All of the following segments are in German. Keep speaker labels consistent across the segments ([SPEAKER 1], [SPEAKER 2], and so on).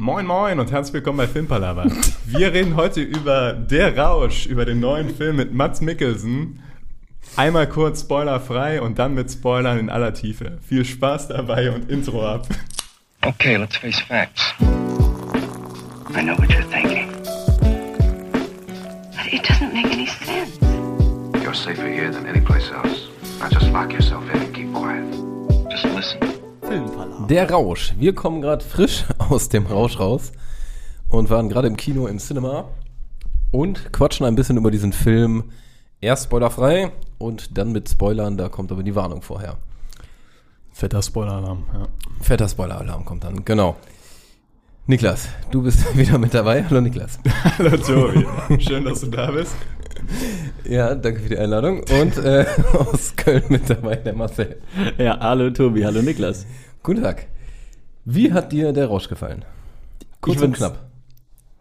[SPEAKER 1] Moin Moin und herzlich willkommen bei Filmpalava. Wir reden heute über Der Rausch, über den neuen Film mit Mats Mikkelsen. Einmal kurz spoilerfrei und dann mit Spoilern in aller Tiefe. Viel Spaß dabei und Intro ab.
[SPEAKER 2] Okay, let's face facts. I know what you're thinking.
[SPEAKER 3] But it doesn't make any sense.
[SPEAKER 4] You're safer here than any place else. Now just lock yourself in and keep quiet.
[SPEAKER 2] Just listen.
[SPEAKER 5] Der Rausch. Wir kommen gerade frisch aus dem Rausch raus und waren gerade im Kino im Cinema und quatschen ein bisschen über diesen Film. Erst spoilerfrei und dann mit Spoilern, da kommt aber die Warnung vorher.
[SPEAKER 1] Fetter Spoiler-Alarm, ja.
[SPEAKER 5] Fetter Spoiler-Alarm kommt dann, genau. Niklas, du bist wieder mit dabei. Hallo Niklas.
[SPEAKER 1] Hallo Tobi, schön, dass du da bist.
[SPEAKER 5] Ja, danke für die Einladung. Und äh, aus Köln mit dabei der Marcel.
[SPEAKER 6] Ja, hallo Tobi, hallo Niklas.
[SPEAKER 5] Guten Tag. Wie hat dir der Rausch gefallen? Kurz
[SPEAKER 6] Ich
[SPEAKER 5] und knapp.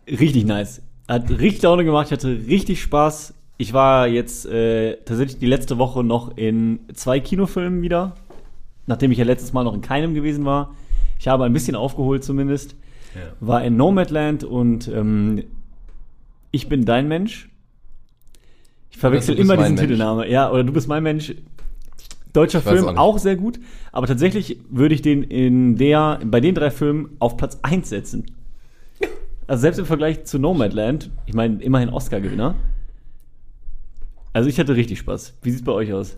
[SPEAKER 6] Richtig nice. Hat richtig Laune gemacht, ich hatte richtig Spaß. Ich war jetzt äh, tatsächlich die letzte Woche noch in zwei Kinofilmen wieder, nachdem ich ja letztes Mal noch in keinem gewesen war. Ich habe ein bisschen aufgeholt zumindest. War in Nomadland und ähm, Ich bin dein Mensch. Ich verwechsel immer diesen. Titelname. Ja, oder du bist mein Mensch. Deutscher Film
[SPEAKER 5] auch
[SPEAKER 6] auch, sehr gut, aber tatsächlich würde ich den in der, bei den drei Filmen auf Platz 1 setzen. Also selbst im Vergleich zu Nomadland, ich meine, immerhin Oscar-Gewinner. Also ich hatte richtig Spaß. Wie sieht's bei euch aus?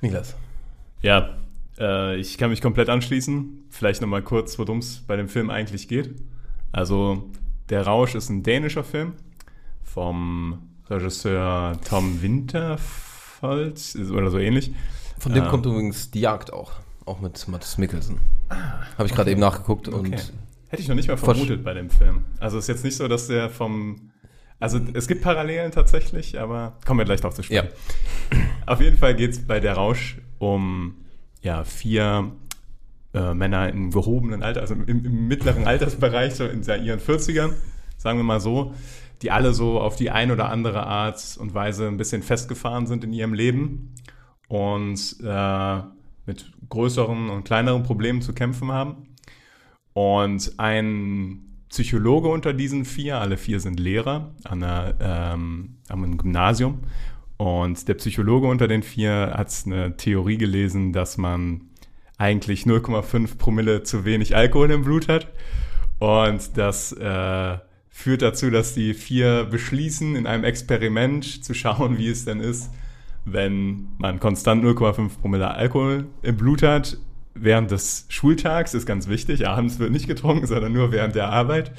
[SPEAKER 5] Niklas.
[SPEAKER 1] Ja, äh, ich kann mich komplett anschließen. Vielleicht nochmal kurz, worum es bei dem Film eigentlich geht. Also, Der Rausch ist ein dänischer Film vom Regisseur Tom Winterfeld oder so ähnlich.
[SPEAKER 5] Von dem
[SPEAKER 1] Ähm.
[SPEAKER 5] kommt übrigens die Jagd auch. Auch mit Mattes Mikkelsen. Habe ich gerade eben nachgeguckt
[SPEAKER 1] Ah, Okay.
[SPEAKER 5] und
[SPEAKER 1] Hätte ich noch nicht mal vermutet bei dem Film. Also ist jetzt nicht so, dass der vom. Also es gibt Parallelen tatsächlich, aber kommen wir gleich drauf zu sprechen. Auf jeden Fall geht es bei der Rausch um ja, vier äh, Männer im gehobenen Alter, also im, im mittleren Altersbereich, so in ihren 40ern, sagen wir mal so, die alle so auf die ein oder andere Art und Weise ein bisschen festgefahren sind in ihrem Leben und äh, mit größeren und kleineren Problemen zu kämpfen haben. Und ein Psychologe unter diesen vier, alle vier sind Lehrer an, einer, ähm, einem Gymnasium. Und der Psychologe unter den vier hat eine Theorie gelesen, dass man eigentlich 0,5 Promille zu wenig Alkohol im Blut hat. Und das äh, führt dazu, dass die vier beschließen, in einem Experiment zu schauen, wie es denn ist, wenn man konstant 0,5 Promille Alkohol im Blut hat. Während des Schultags ist ganz wichtig, abends wird nicht getrunken, sondern nur während der Arbeit.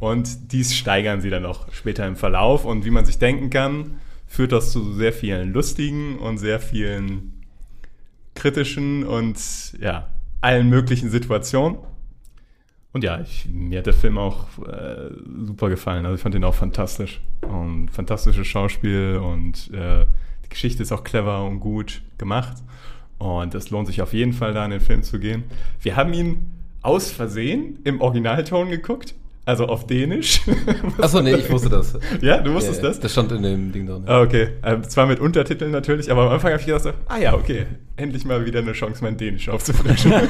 [SPEAKER 1] Und dies steigern sie dann noch später im Verlauf. Und wie man sich denken kann, führt das zu sehr vielen lustigen und sehr vielen kritischen und ja, allen möglichen Situationen. Und ja, ich, mir hat der Film auch äh, super gefallen. Also ich fand ihn auch fantastisch. Und fantastisches Schauspiel und äh, die Geschichte ist auch clever und gut gemacht. Und es lohnt sich auf jeden Fall, da in den Film zu gehen. Wir haben ihn aus Versehen im Originalton geguckt, also auf Dänisch.
[SPEAKER 5] Achso, nee, ich wusste das.
[SPEAKER 1] ja, du wusstest
[SPEAKER 5] Ja,
[SPEAKER 1] das?
[SPEAKER 5] Das stand in dem Ding drin.
[SPEAKER 1] Ah, okay. Ähm, zwar mit Untertiteln natürlich, aber am Anfang habe ich gedacht, so, ah ja, okay, endlich mal wieder eine Chance, mein Dänisch aufzufrischen.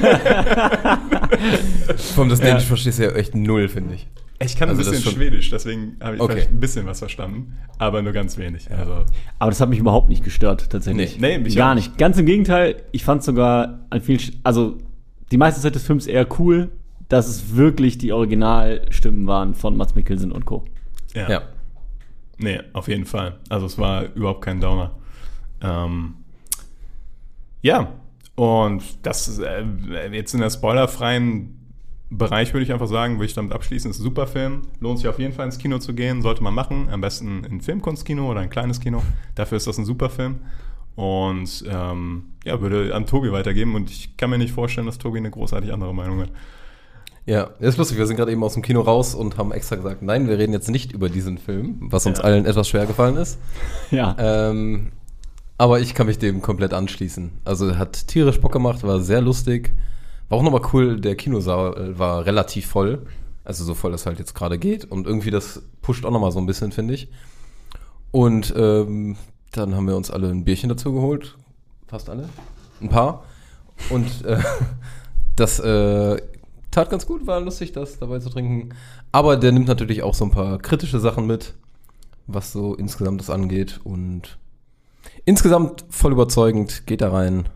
[SPEAKER 5] Allem das Dänisch verstehst du ja echt null, finde ich.
[SPEAKER 1] ich kann
[SPEAKER 5] Also
[SPEAKER 1] ein
[SPEAKER 5] das
[SPEAKER 1] bisschen
[SPEAKER 5] schon-
[SPEAKER 1] Schwedisch, deswegen habe ich
[SPEAKER 5] Okay.
[SPEAKER 1] vielleicht ein bisschen was verstanden, aber nur ganz wenig. Also,
[SPEAKER 6] Aber das hat mich überhaupt nicht gestört, tatsächlich.
[SPEAKER 1] Nee, nee, mich
[SPEAKER 6] Gar
[SPEAKER 1] auch
[SPEAKER 6] nicht. Ganz im Gegenteil, ich fand sogar an vielen, also die meiste Zeit des Films eher cool, dass es wirklich die Originalstimmen waren von Mats Mikkelsen und Co.
[SPEAKER 1] ja.
[SPEAKER 5] Ja.
[SPEAKER 1] Nee, auf jeden Fall. Also es war überhaupt kein Downer. Ähm, ja, und das ist, äh, jetzt in der spoilerfreien Bereich würde ich einfach sagen, würde ich damit abschließen, ist ein super Film. Lohnt sich auf jeden Fall ins Kino zu gehen, sollte man machen. Am besten in ein Filmkunstkino oder ein kleines Kino. Dafür ist das ein super Film. Und ähm, ja, würde an Tobi weitergeben. Und ich kann mir nicht vorstellen, dass Tobi eine großartig andere Meinung hat.
[SPEAKER 5] Ja, das ist lustig. Wir sind gerade eben aus dem Kino raus und haben extra gesagt, nein, wir reden jetzt nicht über diesen Film, was uns
[SPEAKER 1] Ja.
[SPEAKER 5] allen etwas schwer gefallen ist.
[SPEAKER 6] Ja.
[SPEAKER 5] Ähm, aber ich kann mich dem komplett anschließen. Also hat tierisch Bock gemacht, war sehr lustig. War auch nochmal cool, der Kinosaal war relativ voll. Also so voll es halt jetzt gerade geht. Und irgendwie das pusht auch nochmal so ein bisschen, finde ich. Und ähm, dann haben wir uns alle ein Bierchen dazu geholt. Fast alle. Ein paar. Und äh, das äh, tat ganz gut, war lustig, das dabei zu trinken. Aber der nimmt natürlich auch so ein paar kritische Sachen mit, was so insgesamt das angeht. Und insgesamt voll überzeugend, geht da rein.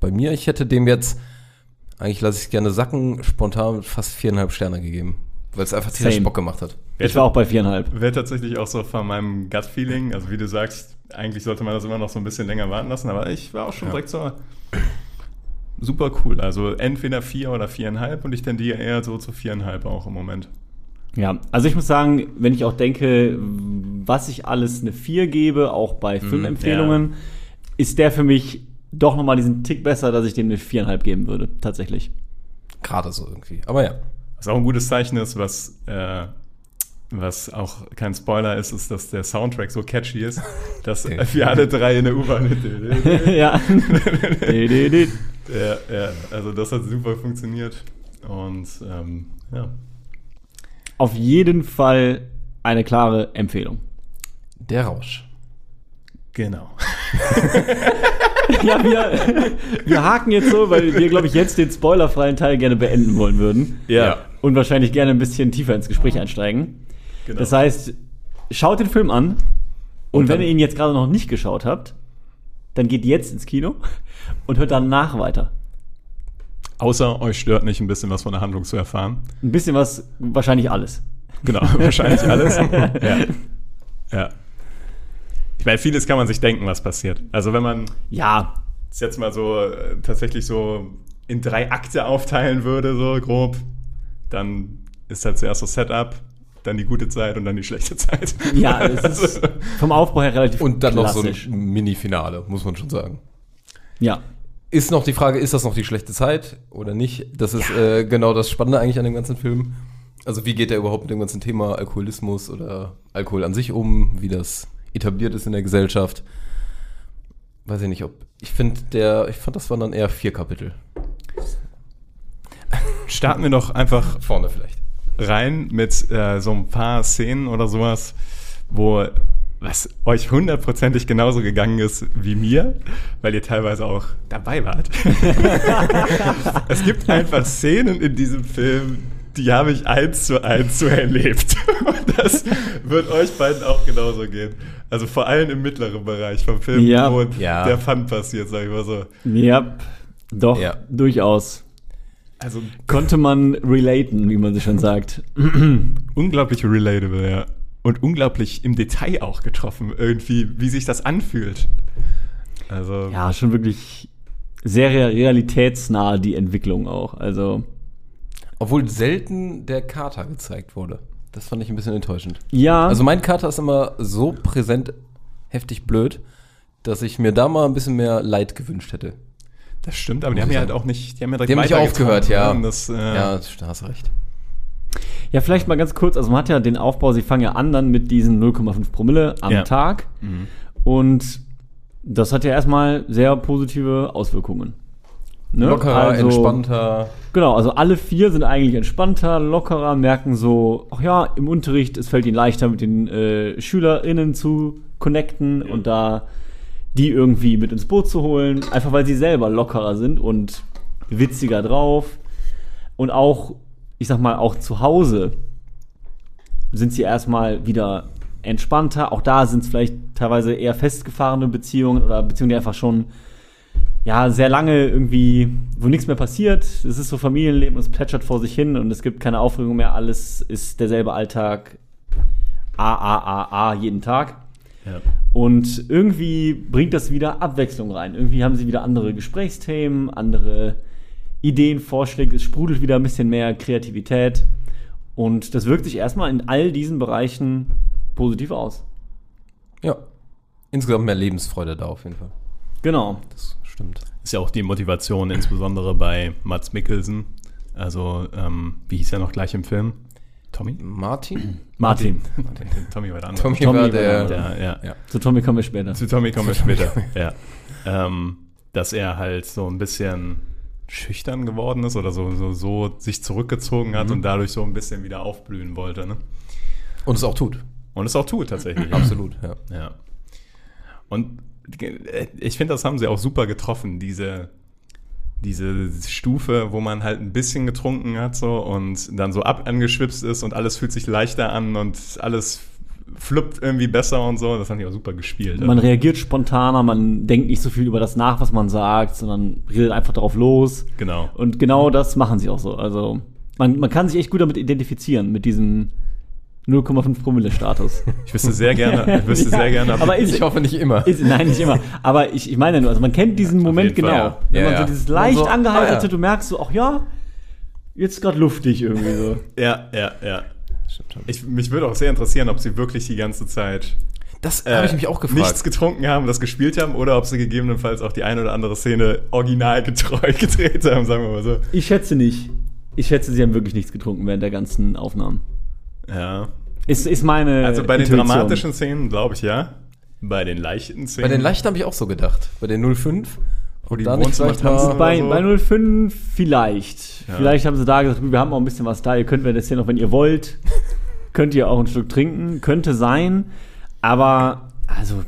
[SPEAKER 5] Bei mir, ich hätte dem jetzt, eigentlich lasse ich es gerne sacken, spontan fast viereinhalb Sterne gegeben. Weil es einfach tierisch. Bock gemacht hat.
[SPEAKER 6] Ich war auch bei viereinhalb.
[SPEAKER 1] Wäre tatsächlich auch so von meinem Gut-Feeling, also wie du sagst, eigentlich sollte man das immer noch so ein bisschen länger warten lassen, aber ich war auch schon direkt so super cool. Also entweder vier oder viereinhalb und ich tendiere eher so zu viereinhalb auch im Moment.
[SPEAKER 6] Ja, also ich muss sagen, wenn ich auch denke, was ich alles eine 4 gebe, auch bei Filmempfehlungen, ist der für mich doch nochmal diesen Tick besser, dass ich dem eine 4,5 geben würde, tatsächlich.
[SPEAKER 5] Gerade so irgendwie. Aber ja.
[SPEAKER 1] Was auch ein gutes Zeichen ist, was, äh, was auch kein Spoiler ist, ist, dass der Soundtrack so catchy ist, dass
[SPEAKER 5] Okay.
[SPEAKER 1] wir alle drei in der U-Bahn
[SPEAKER 6] ja.
[SPEAKER 1] Ja, ja, also das hat super funktioniert und ähm, ja.
[SPEAKER 6] Auf jeden Fall eine klare Empfehlung.
[SPEAKER 5] Der Rausch.
[SPEAKER 1] Genau.
[SPEAKER 6] Ja, wir, wir haken jetzt so, weil wir, glaube ich, jetzt den spoilerfreien Teil gerne beenden wollen würden.
[SPEAKER 1] Ja.
[SPEAKER 6] Und wahrscheinlich gerne ein bisschen tiefer ins Gespräch einsteigen.
[SPEAKER 1] Genau.
[SPEAKER 6] Das heißt, schaut den Film an. Und,
[SPEAKER 5] Und
[SPEAKER 6] wenn ihr ihn jetzt gerade noch nicht geschaut habt, dann geht jetzt ins Kino und hört danach weiter.
[SPEAKER 1] Außer euch stört nicht ein bisschen was von der Handlung zu erfahren.
[SPEAKER 6] Ein bisschen was, wahrscheinlich alles.
[SPEAKER 1] Genau, wahrscheinlich alles. ja. ja. Ich meine, vieles kann man sich denken, was passiert. Also wenn man
[SPEAKER 6] Ja,
[SPEAKER 1] es jetzt mal so äh, tatsächlich so in drei Akte aufteilen würde, so grob, dann ist halt zuerst das Setup, dann die gute Zeit und dann die schlechte Zeit.
[SPEAKER 6] ja, es ist vom Aufbau her relativ
[SPEAKER 5] Und dann
[SPEAKER 6] klassisch.
[SPEAKER 5] noch so ein Mini-Finale, muss man schon sagen.
[SPEAKER 6] Ja,
[SPEAKER 5] Ist noch die Frage, ist das noch die schlechte Zeit oder nicht? Das ist äh, genau das Spannende eigentlich an dem ganzen Film. Also wie geht er überhaupt mit dem ganzen Thema Alkoholismus oder Alkohol an sich um, wie das etabliert ist in der Gesellschaft. Weiß ich nicht, ob. Ich finde, der, ich fand, das waren dann eher vier Kapitel.
[SPEAKER 1] Starten wir doch einfach
[SPEAKER 5] Vorne vielleicht.
[SPEAKER 1] rein mit äh, so ein paar Szenen oder sowas, wo was euch hundertprozentig genauso gegangen ist wie mir, weil ihr teilweise auch dabei wart. es gibt einfach Szenen in diesem Film, die habe ich eins zu eins so erlebt. Und das wird euch beiden auch genauso gehen. Also vor allem im mittleren Bereich vom Film,
[SPEAKER 6] Ja.
[SPEAKER 1] wo
[SPEAKER 5] Ja.
[SPEAKER 1] der Fun passiert, sag ich mal so.
[SPEAKER 6] ja, doch,
[SPEAKER 5] Ja.
[SPEAKER 6] durchaus.
[SPEAKER 1] Also
[SPEAKER 6] Konnte man relaten, wie man so schon sagt.
[SPEAKER 1] unglaublich relatable, ja. Und unglaublich im Detail auch getroffen, irgendwie, wie sich das anfühlt. Also,
[SPEAKER 6] Ja, schon wirklich sehr rea- realitätsnah die Entwicklung auch. Also,
[SPEAKER 5] Obwohl selten der Kater gezeigt wurde. Das fand ich ein bisschen enttäuschend.
[SPEAKER 6] ja,
[SPEAKER 5] Also mein Kater ist immer so präsent, heftig blöd, dass ich mir da mal ein bisschen mehr Leid gewünscht hätte.
[SPEAKER 1] das stimmt, aber die haben ja halt auch nicht, die haben ja direkt
[SPEAKER 5] Die haben nicht aufgehört, ja.
[SPEAKER 1] ne? Das, äh,
[SPEAKER 5] Ja, da hast du recht.
[SPEAKER 6] Ja, vielleicht mal ganz kurz. Also, man hat ja den Aufbau, sie fangen ja an dann mit diesen 0,5 Promille am
[SPEAKER 1] Ja.
[SPEAKER 6] Tag. Und das hat ja erstmal sehr positive Auswirkungen. Ne?
[SPEAKER 5] Lockerer,
[SPEAKER 6] Also-
[SPEAKER 5] entspannter.
[SPEAKER 6] Genau, also alle vier sind eigentlich entspannter, lockerer, merken so, ach ja, im Unterricht, es fällt ihnen leichter, mit den äh, SchülerInnen zu connecten und da die irgendwie mit ins Boot zu holen, einfach weil sie selber lockerer sind und witziger drauf. Und auch, ich sag mal, auch zu Hause sind sie erstmal wieder entspannter. Auch da sind es vielleicht teilweise eher festgefahrene Beziehungen oder Beziehungen, die einfach schon ja, sehr lange irgendwie, wo nichts mehr passiert. Es ist so Familienleben, es plätschert vor sich hin und es gibt keine Aufregung mehr. Alles ist derselbe Alltag. A, A, A, A, jeden Tag.
[SPEAKER 1] Ja.
[SPEAKER 6] Und irgendwie bringt das wieder Abwechslung rein. Irgendwie haben sie wieder andere Gesprächsthemen, andere Ideen, Vorschläge. Es sprudelt wieder ein bisschen mehr Kreativität. Und das wirkt sich erstmal in all diesen Bereichen positiv aus.
[SPEAKER 5] Ja. Insgesamt mehr Lebensfreude da auf jeden Fall.
[SPEAKER 6] Genau.
[SPEAKER 5] Das stimmt.
[SPEAKER 1] Ist ja auch die Motivation, insbesondere bei Mats Mikkelsen. Also, ähm, wie hieß er noch gleich im Film? Tommy?
[SPEAKER 5] Martin?
[SPEAKER 6] Martin.
[SPEAKER 1] Martin. Tommy war der andere.
[SPEAKER 5] Tommy,
[SPEAKER 6] Tommy
[SPEAKER 5] war der.
[SPEAKER 1] Der, ja.
[SPEAKER 5] Ja.
[SPEAKER 6] Zu Tommy kommen wir später.
[SPEAKER 1] Zu Tommy kommen wir später. ja. Ähm, dass er halt so ein bisschen schüchtern geworden ist oder so, so, so sich zurückgezogen hat und dadurch so ein bisschen wieder aufblühen wollte. Ne?
[SPEAKER 5] Und es auch tut.
[SPEAKER 1] Und es auch tut tatsächlich. ja.
[SPEAKER 5] Absolut, ja.
[SPEAKER 1] Ja. Und äh, ich finde, das haben sie auch super getroffen, diese, diese Stufe, wo man halt ein bisschen getrunken hat so und dann so ab angeschwipst ist und alles fühlt sich leichter an und alles fluppt irgendwie besser und so. Das haben die auch super gespielt.
[SPEAKER 6] Man reagiert spontaner, man denkt nicht so viel über das nach, was man sagt, sondern redet einfach darauf los.
[SPEAKER 1] Genau.
[SPEAKER 6] Und genau das machen sie auch so. Also man, man kann sich echt gut damit identifizieren, mit diesem 0,5 Promille Status.
[SPEAKER 1] Ich wüsste sehr gerne, ich wüsste
[SPEAKER 6] Ja,
[SPEAKER 1] sehr gerne,
[SPEAKER 6] aber ist-
[SPEAKER 5] Ich hoffe nicht immer.
[SPEAKER 6] Ist, nein, nicht immer. Aber ich, ich meine nur, also man kennt diesen Moment
[SPEAKER 1] jeden Fall,
[SPEAKER 6] genau.
[SPEAKER 1] ja.
[SPEAKER 6] Wenn
[SPEAKER 5] Ja,
[SPEAKER 6] man so
[SPEAKER 5] ja.
[SPEAKER 6] dieses leicht
[SPEAKER 5] so,
[SPEAKER 6] angeheiterte,
[SPEAKER 5] ah, ja.
[SPEAKER 6] du merkst so, ach ja, jetzt gerade luftig irgendwie so.
[SPEAKER 1] Ja, ja, ja. Ich, mich würde auch sehr interessieren, ob sie wirklich die ganze Zeit
[SPEAKER 5] Das
[SPEAKER 1] äh,
[SPEAKER 5] habe ich mich auch gefragt.
[SPEAKER 1] nichts getrunken haben, das gespielt haben, oder ob sie gegebenenfalls auch die eine oder andere Szene originalgetreu gedreht haben, sagen wir mal so.
[SPEAKER 6] Ich schätze nicht. Ich schätze, sie haben wirklich nichts getrunken während der ganzen Aufnahmen.
[SPEAKER 1] Ja.
[SPEAKER 6] Ist, ist meine.
[SPEAKER 1] Also bei den
[SPEAKER 6] Intuition.
[SPEAKER 1] dramatischen Szenen glaube ich ja. Bei den leichten Szenen.
[SPEAKER 5] Bei den Leichten habe ich auch so gedacht. Bei den 05.
[SPEAKER 1] Die
[SPEAKER 5] da nicht vielleicht mal-
[SPEAKER 6] Bei,
[SPEAKER 1] oder so.
[SPEAKER 6] bei 05 vielleicht.
[SPEAKER 1] Ja.
[SPEAKER 6] Vielleicht haben sie da gesagt, wir haben auch ein bisschen was da. Ihr könnt mir das hier noch, wenn ihr wollt, könnt ihr auch ein Stück trinken. Könnte sein. Aber, also,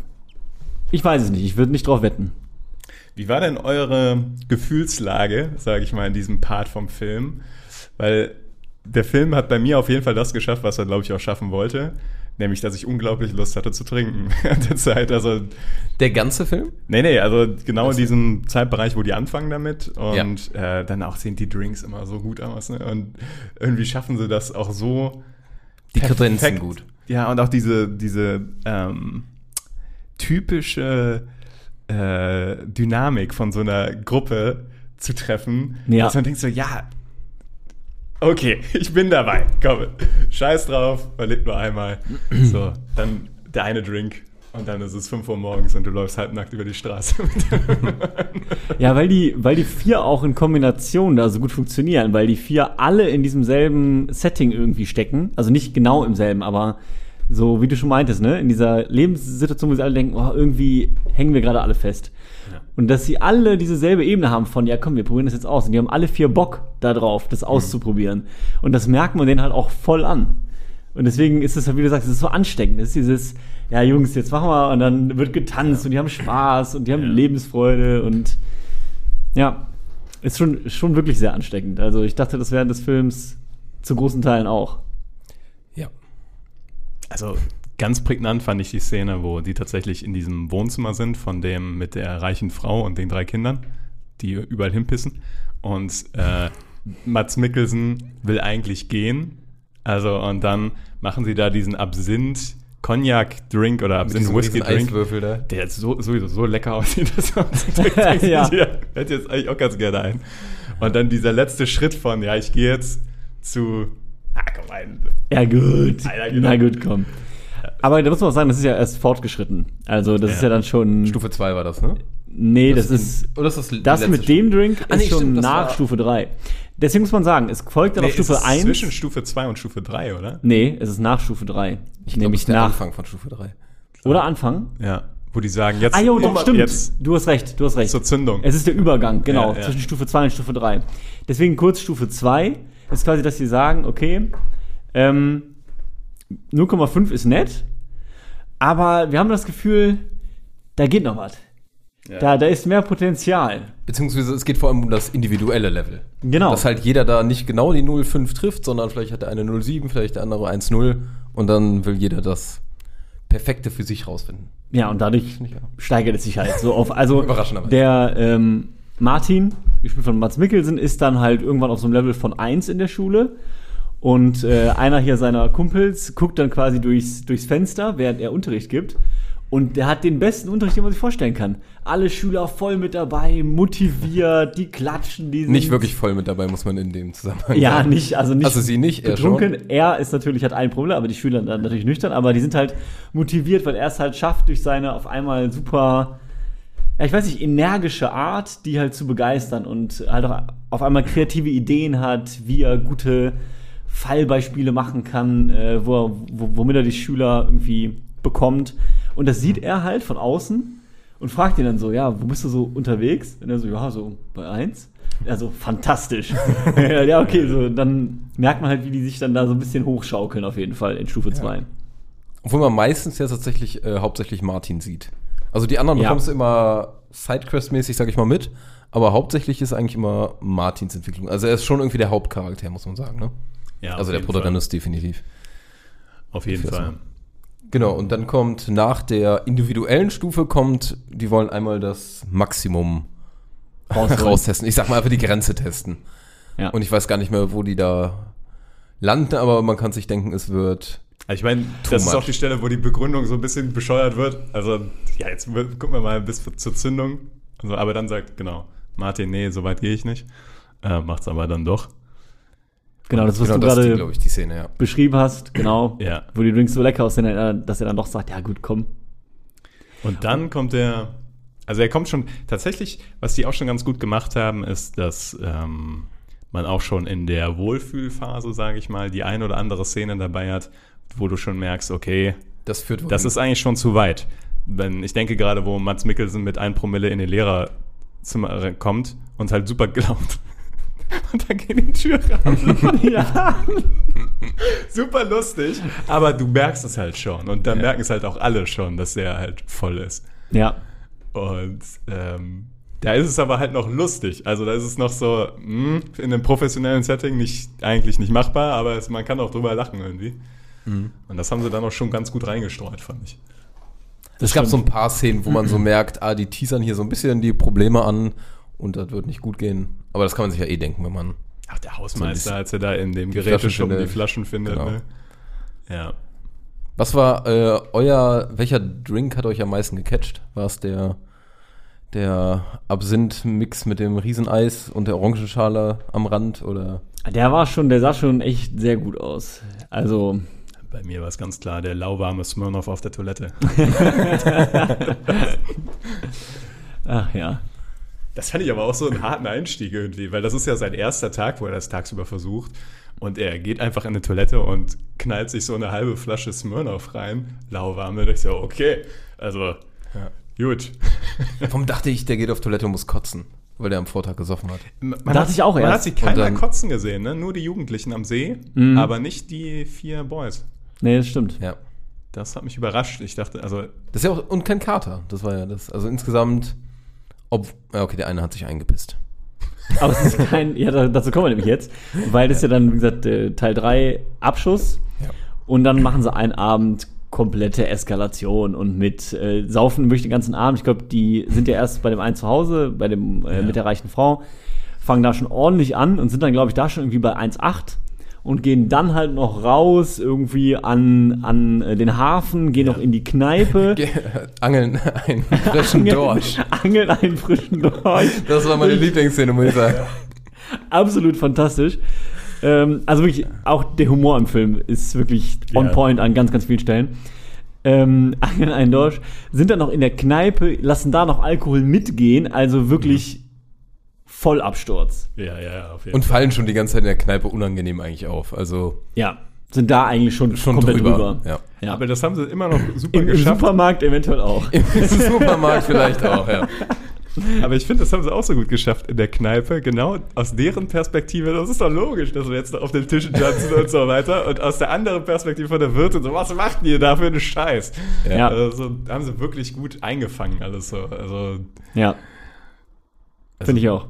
[SPEAKER 6] ich weiß es nicht. Ich würde nicht drauf wetten.
[SPEAKER 1] Wie war denn eure Gefühlslage, sage ich mal, in diesem Part vom Film? Weil der Film hat bei mir auf jeden Fall das geschafft, was er, glaube ich, auch schaffen wollte. Nämlich, dass ich unglaublich Lust hatte zu trinken an der Zeit. Also,
[SPEAKER 5] Der ganze Film?
[SPEAKER 1] nee, nee, also genau in diesem Zeitbereich, wo die anfangen damit. Und äh, dann auch sehen die Drinks immer so gut aus. Ne? Und irgendwie schaffen sie das auch so.
[SPEAKER 5] Die Kredenzen gut.
[SPEAKER 1] Ja, und auch diese, diese ähm, typische äh, Dynamik von so einer Gruppe zu treffen,
[SPEAKER 6] Ja.
[SPEAKER 1] dass man denkt so, ja, okay, ich bin dabei, komm, scheiß drauf, man lebt nur einmal. So, dann der eine Drink und dann ist es 5 Uhr morgens und du läufst halbnackt über die Straße.
[SPEAKER 6] Ja, weil die, weil die vier auch in Kombination da so gut funktionieren, weil die vier alle in diesem selben Setting irgendwie stecken. Also nicht genau im selben, aber so wie du schon meintest, ne? In dieser Lebenssituation, wo sie alle denken, oh, irgendwie hängen wir gerade alle fest. Und dass sie alle diese selbe Ebene haben von, ja komm, wir probieren das jetzt aus. Und die haben alle vier Bock darauf, das auszuprobieren. Und das merkt man denen halt auch voll an. Und deswegen ist es, wie du sagst, es ist so ansteckend. Es ist dieses, ja Jungs, jetzt machen wir und dann wird getanzt und die haben Spaß und die haben
[SPEAKER 1] Ja.
[SPEAKER 6] Lebensfreude und ja, ist schon, schon wirklich sehr ansteckend. Also ich dachte, das während des Films zu großen Teilen auch.
[SPEAKER 5] Ja.
[SPEAKER 1] Also ganz prägnant fand ich die Szene, wo die tatsächlich in diesem Wohnzimmer sind von dem mit der reichen Frau und den drei Kindern, die überall hinpissen. Und äh, Mats Mikkelsen will eigentlich gehen. Also und dann machen sie da diesen Absinth Cognac-Drink oder Absinth-Whisky-Drink.
[SPEAKER 5] Eiswürfel da.
[SPEAKER 1] Der jetzt so, sowieso so lecker aussieht, denkt,
[SPEAKER 6] Ja.
[SPEAKER 1] ja. hätte jetzt eigentlich auch ganz gerne ein. Und dann dieser letzte Schritt von, ja, ich gehe jetzt zu, ah, komm rein.
[SPEAKER 6] Ja, gut.
[SPEAKER 1] Alter, genau.
[SPEAKER 6] Na gut, komm. Aber da muss man auch sagen, das ist ja erst fortgeschritten. Also, das
[SPEAKER 1] Ja.
[SPEAKER 6] ist ja dann schon.
[SPEAKER 5] Stufe 2 war das, ne?
[SPEAKER 6] nee, das, ist.
[SPEAKER 5] Oder ist das
[SPEAKER 6] Das mit dem Drink
[SPEAKER 5] Ah, nee,
[SPEAKER 6] ist schon
[SPEAKER 5] stimmt, das
[SPEAKER 6] nach Stufe 3. Deswegen muss man sagen, es folgt dann
[SPEAKER 1] Nee,
[SPEAKER 6] auf Stufe
[SPEAKER 1] ist es
[SPEAKER 6] 1.
[SPEAKER 1] Zwischen Stufe 2 und Stufe 3, oder?
[SPEAKER 6] Nee, es ist nach Stufe 3.
[SPEAKER 5] Ich ist der
[SPEAKER 6] nach.
[SPEAKER 5] Anfang von Stufe 3.
[SPEAKER 6] Oder Anfang?
[SPEAKER 1] Ja. Wo die sagen, jetzt,
[SPEAKER 6] Ah, jo, doch, stimmt.
[SPEAKER 1] jetzt
[SPEAKER 6] du hast recht, du hast recht.
[SPEAKER 1] zur Zündung.
[SPEAKER 6] Es ist der Übergang, genau,
[SPEAKER 1] Ja, ja.
[SPEAKER 6] zwischen Stufe 2 und Stufe 3. Deswegen kurz Stufe 2 ist quasi, dass sie sagen, okay, ähm, 0,5 ist nett, aber wir haben das Gefühl, da geht noch was. Da, da ist mehr Potenzial.
[SPEAKER 5] Beziehungsweise es geht vor allem um das individuelle Level.
[SPEAKER 6] Genau.
[SPEAKER 5] Dass halt jeder da nicht genau die 0,5 trifft, sondern vielleicht hat der eine 0,7, vielleicht der andere 1,0 und dann will jeder das Perfekte für sich rausfinden.
[SPEAKER 6] Ja, und dadurch
[SPEAKER 5] auch.
[SPEAKER 6] steigert es sich halt so auf. Also
[SPEAKER 5] Überraschenderweise.
[SPEAKER 6] der ähm, Martin, gespielt von Mats Mikkelsen, ist dann halt irgendwann auf so einem Level von 1 in der Schule. Und äh, einer hier seiner Kumpels guckt dann quasi durchs, durchs Fenster, während er Unterricht gibt. Und der hat den besten Unterricht, den man sich vorstellen kann. Alle Schüler voll mit dabei, motiviert, die klatschen, die sind
[SPEAKER 5] Nicht wirklich voll mit dabei, muss man in dem Zusammenhang
[SPEAKER 6] ja,
[SPEAKER 5] sagen.
[SPEAKER 6] nicht, also nicht.
[SPEAKER 5] Also sie nicht, er
[SPEAKER 6] betrunken. Er ist natürlich, hat ein Problem, aber die Schüler dann natürlich nüchtern, aber die sind halt motiviert, weil er es halt schafft, durch seine auf einmal super, ja, ich weiß nicht, energische Art, die halt zu begeistern und halt auch auf einmal kreative Ideen hat, wie er gute Fallbeispiele machen kann, äh, wo er, wo, womit er die Schüler irgendwie bekommt. Und das sieht er halt von außen und fragt ihn dann so, ja, wo bist du so unterwegs? Und er so, ja, so bei eins. Also fantastisch. ja, okay, so dann merkt man halt, wie die sich dann da so ein bisschen hochschaukeln auf jeden Fall in Stufe 2.
[SPEAKER 5] Obwohl man meistens ja tatsächlich äh, hauptsächlich Martin sieht. Also die anderen
[SPEAKER 6] Ja.
[SPEAKER 5] bekommst du immer Sidequest-mäßig, sag ich mal, mit. aber hauptsächlich ist eigentlich immer Martins Entwicklung. Also er ist schon irgendwie der Hauptcharakter, muss man sagen. Ne?
[SPEAKER 1] Ja,
[SPEAKER 5] also der Protagonist definitiv.
[SPEAKER 1] Fall. Auf jeden Fall.
[SPEAKER 5] Genau, und dann kommt nach der individuellen Stufe kommt, die wollen einmal das Maximum raustesten. Ich sag mal einfach die Grenze testen.
[SPEAKER 6] Ja.
[SPEAKER 5] Und ich weiß gar nicht mehr, wo die da landen, aber man kann sich denken, es wird.
[SPEAKER 1] Also ich meine, das ist
[SPEAKER 5] much.
[SPEAKER 1] auch die Stelle, wo die Begründung so ein bisschen bescheuert wird. Also, ja, jetzt gucken wir mal bis zur Zündung. Also, aber dann sagt, genau, Martin, nee, so weit gehe ich nicht. Äh, macht's aber dann doch.
[SPEAKER 6] Genau, das, was
[SPEAKER 5] genau
[SPEAKER 6] du
[SPEAKER 5] das
[SPEAKER 6] gerade
[SPEAKER 5] die Szene, ja.
[SPEAKER 6] beschrieben hast, genau.
[SPEAKER 1] Ja.
[SPEAKER 6] Wo die Drinks so lecker aussehen, äh, dass er dann doch sagt, ja gut, komm.
[SPEAKER 1] Und dann kommt der, also er kommt schon, tatsächlich, was die auch schon ganz gut gemacht haben, ist, dass ähm, man auch schon in der Wohlfühlphase, sage ich mal, die ein oder andere Szene dabei hat, wo du schon merkst, okay,
[SPEAKER 5] Das führt wohin.
[SPEAKER 1] das ist eigentlich schon zu weit. Wenn, ich denke gerade, wo Mats Mikkelsen mit 1 Promille in den Lehrerzimmer kommt und halt super glaubt. Und dann geht die Tür ran.
[SPEAKER 6] ja.
[SPEAKER 1] super lustig. Aber du merkst es halt schon. Und dann merken es halt auch alle schon, dass der halt voll ist.
[SPEAKER 6] ja.
[SPEAKER 1] Und ähm, da ist es aber halt noch lustig. Also da ist es noch so mh, in einem professionellen Setting nicht eigentlich nicht machbar, aber es, man kann auch drüber lachen irgendwie. Und das haben sie dann auch schon ganz gut reingestreut, fand ich.
[SPEAKER 5] es gab so ein paar Szenen, wo man so merkt, ah, die teasern hier so ein bisschen die Probleme an und das wird nicht gut gehen. Aber das kann man sich ja eh denken, wenn man.
[SPEAKER 1] Ach, der Hausmeister,
[SPEAKER 5] So
[SPEAKER 1] als er da in dem
[SPEAKER 5] Flaschen
[SPEAKER 1] die Flaschen findet.
[SPEAKER 5] Genau.
[SPEAKER 1] Ne? Ja.
[SPEAKER 5] Was war äh, euer, welcher Drink hat euch am meisten gecatcht? War es der, der Absinth-Mix mit dem Rieseneis und der Orangenschale am Rand oder?
[SPEAKER 6] Der war schon, der sah schon echt sehr gut aus. Also,
[SPEAKER 1] Bei mir war es ganz klar, der lauwarme Smirnoff auf der Toilette.
[SPEAKER 6] ach ja.
[SPEAKER 1] Das fand ich aber auch so einen harten Einstieg irgendwie, weil das ist ja sein erster Tag, wo er das tagsüber versucht. Und er geht einfach in eine Toilette und knallt sich so eine halbe Flasche Smirnoff rein, lauwarme. Da ich so, okay, also, gut.
[SPEAKER 5] Warum dachte ich, der geht auf Toilette und muss kotzen, weil der am Vortag gesoffen hat?
[SPEAKER 1] Man
[SPEAKER 6] Dachte ich auch
[SPEAKER 1] Man
[SPEAKER 6] erst.
[SPEAKER 1] hat sie keiner
[SPEAKER 5] Und dann-
[SPEAKER 1] kotzen gesehen, ne? nur die Jugendlichen am See,
[SPEAKER 6] Mhm.
[SPEAKER 1] aber nicht die vier Boys.
[SPEAKER 6] Nee, das stimmt.
[SPEAKER 5] Ja.
[SPEAKER 1] Das hat mich überrascht. Ich dachte, also,
[SPEAKER 5] Das ist ja auch, und kein Kater, das war ja das. Also insgesamt, ob, okay, der eine hat sich eingepisst.
[SPEAKER 6] Aber es ist kein, ja, da- dazu kommen wir nämlich jetzt, weil das ist ja dann, wie gesagt, äh, Teil 3 Abschuss
[SPEAKER 5] Ja.
[SPEAKER 6] und dann machen sie einen Abend komplette Eskalation und mit äh, saufen wirklich den ganzen Abend. Ich glaube, die sind ja erst bei dem einen zu Hause, bei dem äh,
[SPEAKER 1] Ja.
[SPEAKER 6] mit der reichen Frau, fangen da schon ordentlich an und sind dann, glaube ich, da schon irgendwie bei 1,8 und gehen dann halt noch raus irgendwie an, an äh, den Hafen, gehen noch in die Kneipe,
[SPEAKER 5] Ge- Angeln einen frischen
[SPEAKER 6] angeln,
[SPEAKER 5] Dorsch.
[SPEAKER 6] angeln einen frischen Dorsch.
[SPEAKER 5] Das war meine Lieblingsszene, muss ich sagen.
[SPEAKER 6] absolut fantastisch. Ähm, also wirklich, auch der Humor im Film ist wirklich on
[SPEAKER 1] Ja.
[SPEAKER 6] point an ganz, ganz vielen Stellen. Ähm, angeln einen Dorsch, sind dann noch in der Kneipe, lassen da noch Alkohol mitgehen, also wirklich Vollabsturz.
[SPEAKER 1] ja, ja, auf jeden
[SPEAKER 5] Und fallen schon die ganze Zeit in der Kneipe unangenehm eigentlich auf. Also
[SPEAKER 6] Ja, sind da eigentlich schon,
[SPEAKER 5] schon
[SPEAKER 6] komplett
[SPEAKER 5] drüber.
[SPEAKER 6] drüber.
[SPEAKER 5] Ja.
[SPEAKER 6] Ja.
[SPEAKER 1] Aber das haben sie immer noch super
[SPEAKER 6] Im, Im
[SPEAKER 1] geschafft.
[SPEAKER 6] Supermarkt eventuell auch.
[SPEAKER 5] Im Supermarkt vielleicht auch, ja.
[SPEAKER 1] Aber ich finde, das haben sie auch so gut geschafft in der Kneipe. Genau aus deren Perspektive. Das ist doch logisch, dass wir jetzt da auf den Tischen tanzen und so weiter. Und aus der anderen Perspektive von der Wirtin so, was macht ihr da für einen Scheiß?
[SPEAKER 6] Ja.
[SPEAKER 1] Also, haben sie wirklich gut eingefangen, alles so. Also,
[SPEAKER 6] Ja,
[SPEAKER 1] also
[SPEAKER 6] finde ich auch.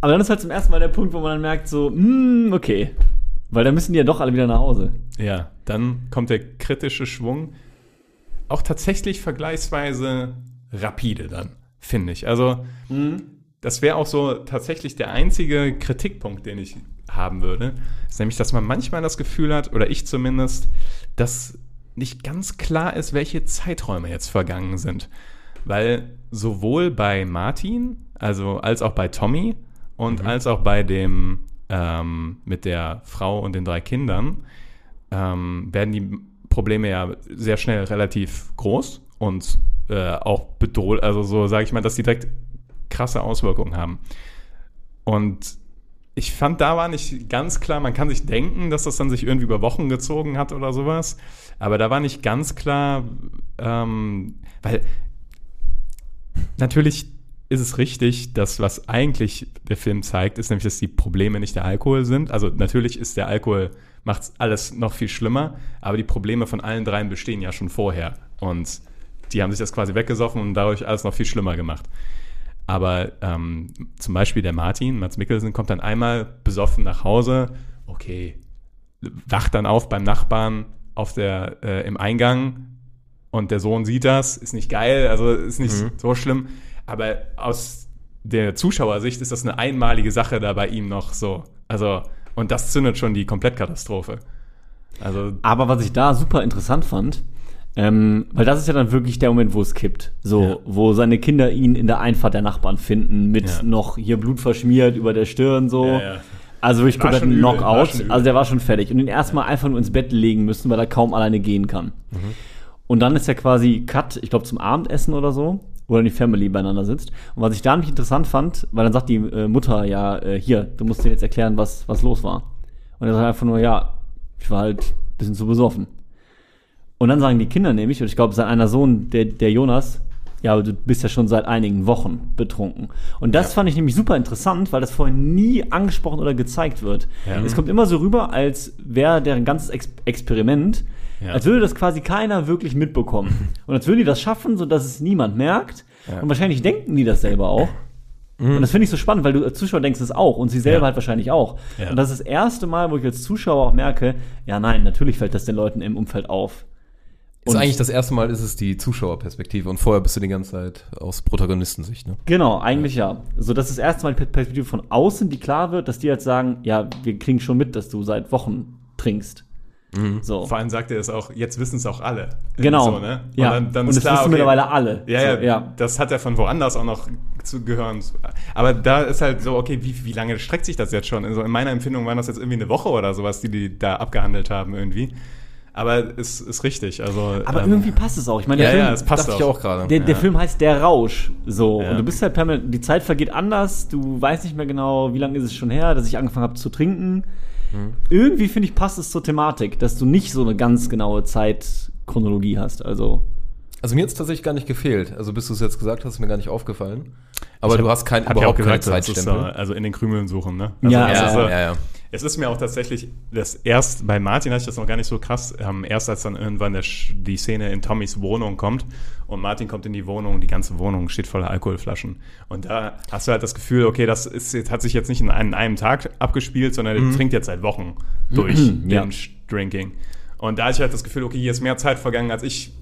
[SPEAKER 6] Aber dann ist halt zum ersten Mal der Punkt, wo man dann merkt, so, hm, okay. Weil dann müssen die ja doch alle wieder nach Hause.
[SPEAKER 1] Ja, dann kommt der kritische Schwung. Auch tatsächlich vergleichsweise rapide dann, finde ich. Also, das wäre auch so tatsächlich der einzige Kritikpunkt, den ich haben würde. Ist nämlich, dass man manchmal das Gefühl hat, oder ich zumindest, dass nicht ganz klar ist, welche Zeiträume jetzt vergangen sind. Weil sowohl bei Martin, also als auch bei Tommy und als auch bei dem ähm, mit der Frau und den drei Kindern ähm, werden die Probleme ja sehr schnell relativ groß und äh, auch bedroht, also so sage ich mal, dass die direkt krasse Auswirkungen haben. Und ich fand, da war nicht ganz klar, man kann sich denken, dass das dann sich irgendwie über Wochen gezogen hat oder sowas, aber da war nicht ganz klar, ähm, weil natürlich ist es richtig, dass was eigentlich der Film zeigt, ist nämlich, dass die Probleme nicht der Alkohol sind. Also natürlich ist der Alkohol, macht alles noch viel schlimmer, aber die Probleme von allen dreien bestehen ja schon vorher. Und die haben sich das quasi weggesoffen und dadurch alles noch viel schlimmer gemacht. Aber ähm, zum Beispiel der Martin, Mats Mikkelsen, kommt dann einmal besoffen nach Hause, okay, wacht dann auf beim Nachbarn auf der, äh, im Eingang und der Sohn sieht das, ist nicht geil, also ist nicht so schlimm. Aber aus der Zuschauersicht ist das eine einmalige Sache da bei ihm noch so. Also, und das zündet schon die Komplettkatastrophe. Also,
[SPEAKER 6] Aber was ich da super interessant fand, ähm, weil das ist ja dann wirklich der Moment, wo es kippt. So,
[SPEAKER 1] Ja.
[SPEAKER 6] wo seine Kinder ihn in der Einfahrt der Nachbarn finden, mit
[SPEAKER 1] Ja.
[SPEAKER 6] noch hier Blut verschmiert über der Stirn, so.
[SPEAKER 1] Ja.
[SPEAKER 6] Also wirklich komplett
[SPEAKER 1] war
[SPEAKER 6] Knockout. Also der war schon fertig. Und ihn erstmal einfach nur ins Bett legen müssen, weil er kaum alleine gehen kann.
[SPEAKER 1] Mhm.
[SPEAKER 6] Und dann ist ja quasi Cut, ich glaube, zum Abendessen oder so, wo dann die Family beieinander sitzt. Und was ich da nämlich interessant fand, weil dann sagt die äh, Mutter, ja, äh, hier, du musst dir jetzt erklären, was, was los war. Und er sagt einfach nur, ja, ich war halt ein bisschen zu besoffen. Und dann sagen die Kinder nämlich, und ich glaube, sein einer Sohn, der, der Jonas, ja, aber du bist ja schon seit einigen Wochen betrunken. Und das fand ich nämlich super interessant, weil das vorher nie angesprochen oder gezeigt wird.
[SPEAKER 1] Ja.
[SPEAKER 6] Es kommt immer so rüber, als wäre deren ganzes Ex Experiment,
[SPEAKER 1] Ja.
[SPEAKER 6] als würde das quasi keiner wirklich mitbekommen. Und als würden die das schaffen, sodass es niemand merkt. Und wahrscheinlich denken die das selber auch. Und das finde ich so spannend, weil du als Zuschauer denkst es auch und sie selber
[SPEAKER 1] Ja.
[SPEAKER 6] halt wahrscheinlich auch.
[SPEAKER 1] Ja.
[SPEAKER 6] Und das ist das erste Mal, wo ich als Zuschauer auch merke, ja nein, natürlich fällt das den Leuten im Umfeld auf.
[SPEAKER 5] Ist
[SPEAKER 6] Und-
[SPEAKER 5] eigentlich das erste Mal, ist es die Zuschauerperspektive und vorher bist du die ganze Zeit aus Protagonistensicht, ne?
[SPEAKER 6] Genau, eigentlich ja. So, das ist das erste Mal die Perspektive von außen, die klar wird, dass die halt sagen, ja, wir kriegen schon mit, dass du seit Wochen trinkst. So.
[SPEAKER 1] vor allem sagt er es auch, jetzt wissen es auch alle.
[SPEAKER 6] Genau.
[SPEAKER 1] So, ne? Und
[SPEAKER 6] Ja.
[SPEAKER 1] dann, dann
[SPEAKER 6] Und
[SPEAKER 1] ist
[SPEAKER 6] das
[SPEAKER 1] klar,
[SPEAKER 6] wissen
[SPEAKER 1] okay,
[SPEAKER 6] mittlerweile alle.
[SPEAKER 1] Ja,
[SPEAKER 6] So,
[SPEAKER 1] ja,
[SPEAKER 6] ja.
[SPEAKER 1] das hat er von woanders auch noch zu gehören. Aber da ist halt so, okay, wie, wie lange streckt sich das jetzt schon? Also in meiner Empfindung waren das jetzt irgendwie eine Woche oder sowas, die die da abgehandelt haben irgendwie. Aber es ist richtig. Also,
[SPEAKER 6] Aber
[SPEAKER 1] ähm,
[SPEAKER 6] irgendwie passt es auch. Ich meine,
[SPEAKER 1] Ja,
[SPEAKER 6] der,
[SPEAKER 1] ja,
[SPEAKER 6] Film,
[SPEAKER 1] es passt
[SPEAKER 5] Dachte ich auch gerade.
[SPEAKER 6] der, der
[SPEAKER 1] ja.
[SPEAKER 6] Film heißt Der Rausch. So.
[SPEAKER 1] Ja.
[SPEAKER 6] Und du bist halt permanent, die Zeit vergeht anders, du weißt nicht mehr genau, wie lange ist es schon her, dass ich angefangen habe zu trinken.
[SPEAKER 1] Mhm.
[SPEAKER 6] Irgendwie finde ich, passt es zur Thematik, dass du nicht so eine ganz genaue Zeitchronologie hast. Also.
[SPEAKER 5] Also mir hat es tatsächlich gar nicht gefehlt. Also bis du es jetzt gesagt hast, ist mir gar nicht aufgefallen. Aber
[SPEAKER 1] ich
[SPEAKER 5] du
[SPEAKER 1] hab-
[SPEAKER 5] hast kein,
[SPEAKER 1] ja
[SPEAKER 5] überhaupt
[SPEAKER 1] auch
[SPEAKER 5] keinen
[SPEAKER 1] gesagt, das ist,
[SPEAKER 5] Zeitstempel.
[SPEAKER 1] äh, also in den Krümeln suchen, ne?
[SPEAKER 6] Ja,
[SPEAKER 1] es
[SPEAKER 6] ja,
[SPEAKER 1] so-
[SPEAKER 5] ja, ja.
[SPEAKER 1] Es ist mir auch tatsächlich, das erst bei Martin hatte ich das noch gar nicht so krass, ähm, erst als dann irgendwann der, die Szene in Tommys Wohnung kommt und Martin kommt in die Wohnung, die ganze Wohnung steht voller Alkoholflaschen. Und da hast du halt das Gefühl, okay, das ist, hat sich jetzt nicht in einem, einem Tag abgespielt, sondern er trinkt jetzt seit Wochen durch
[SPEAKER 6] Ja.
[SPEAKER 1] Binge-Drinking. Und da hatte ich halt das Gefühl, okay, hier ist mehr Zeit vergangen, als ich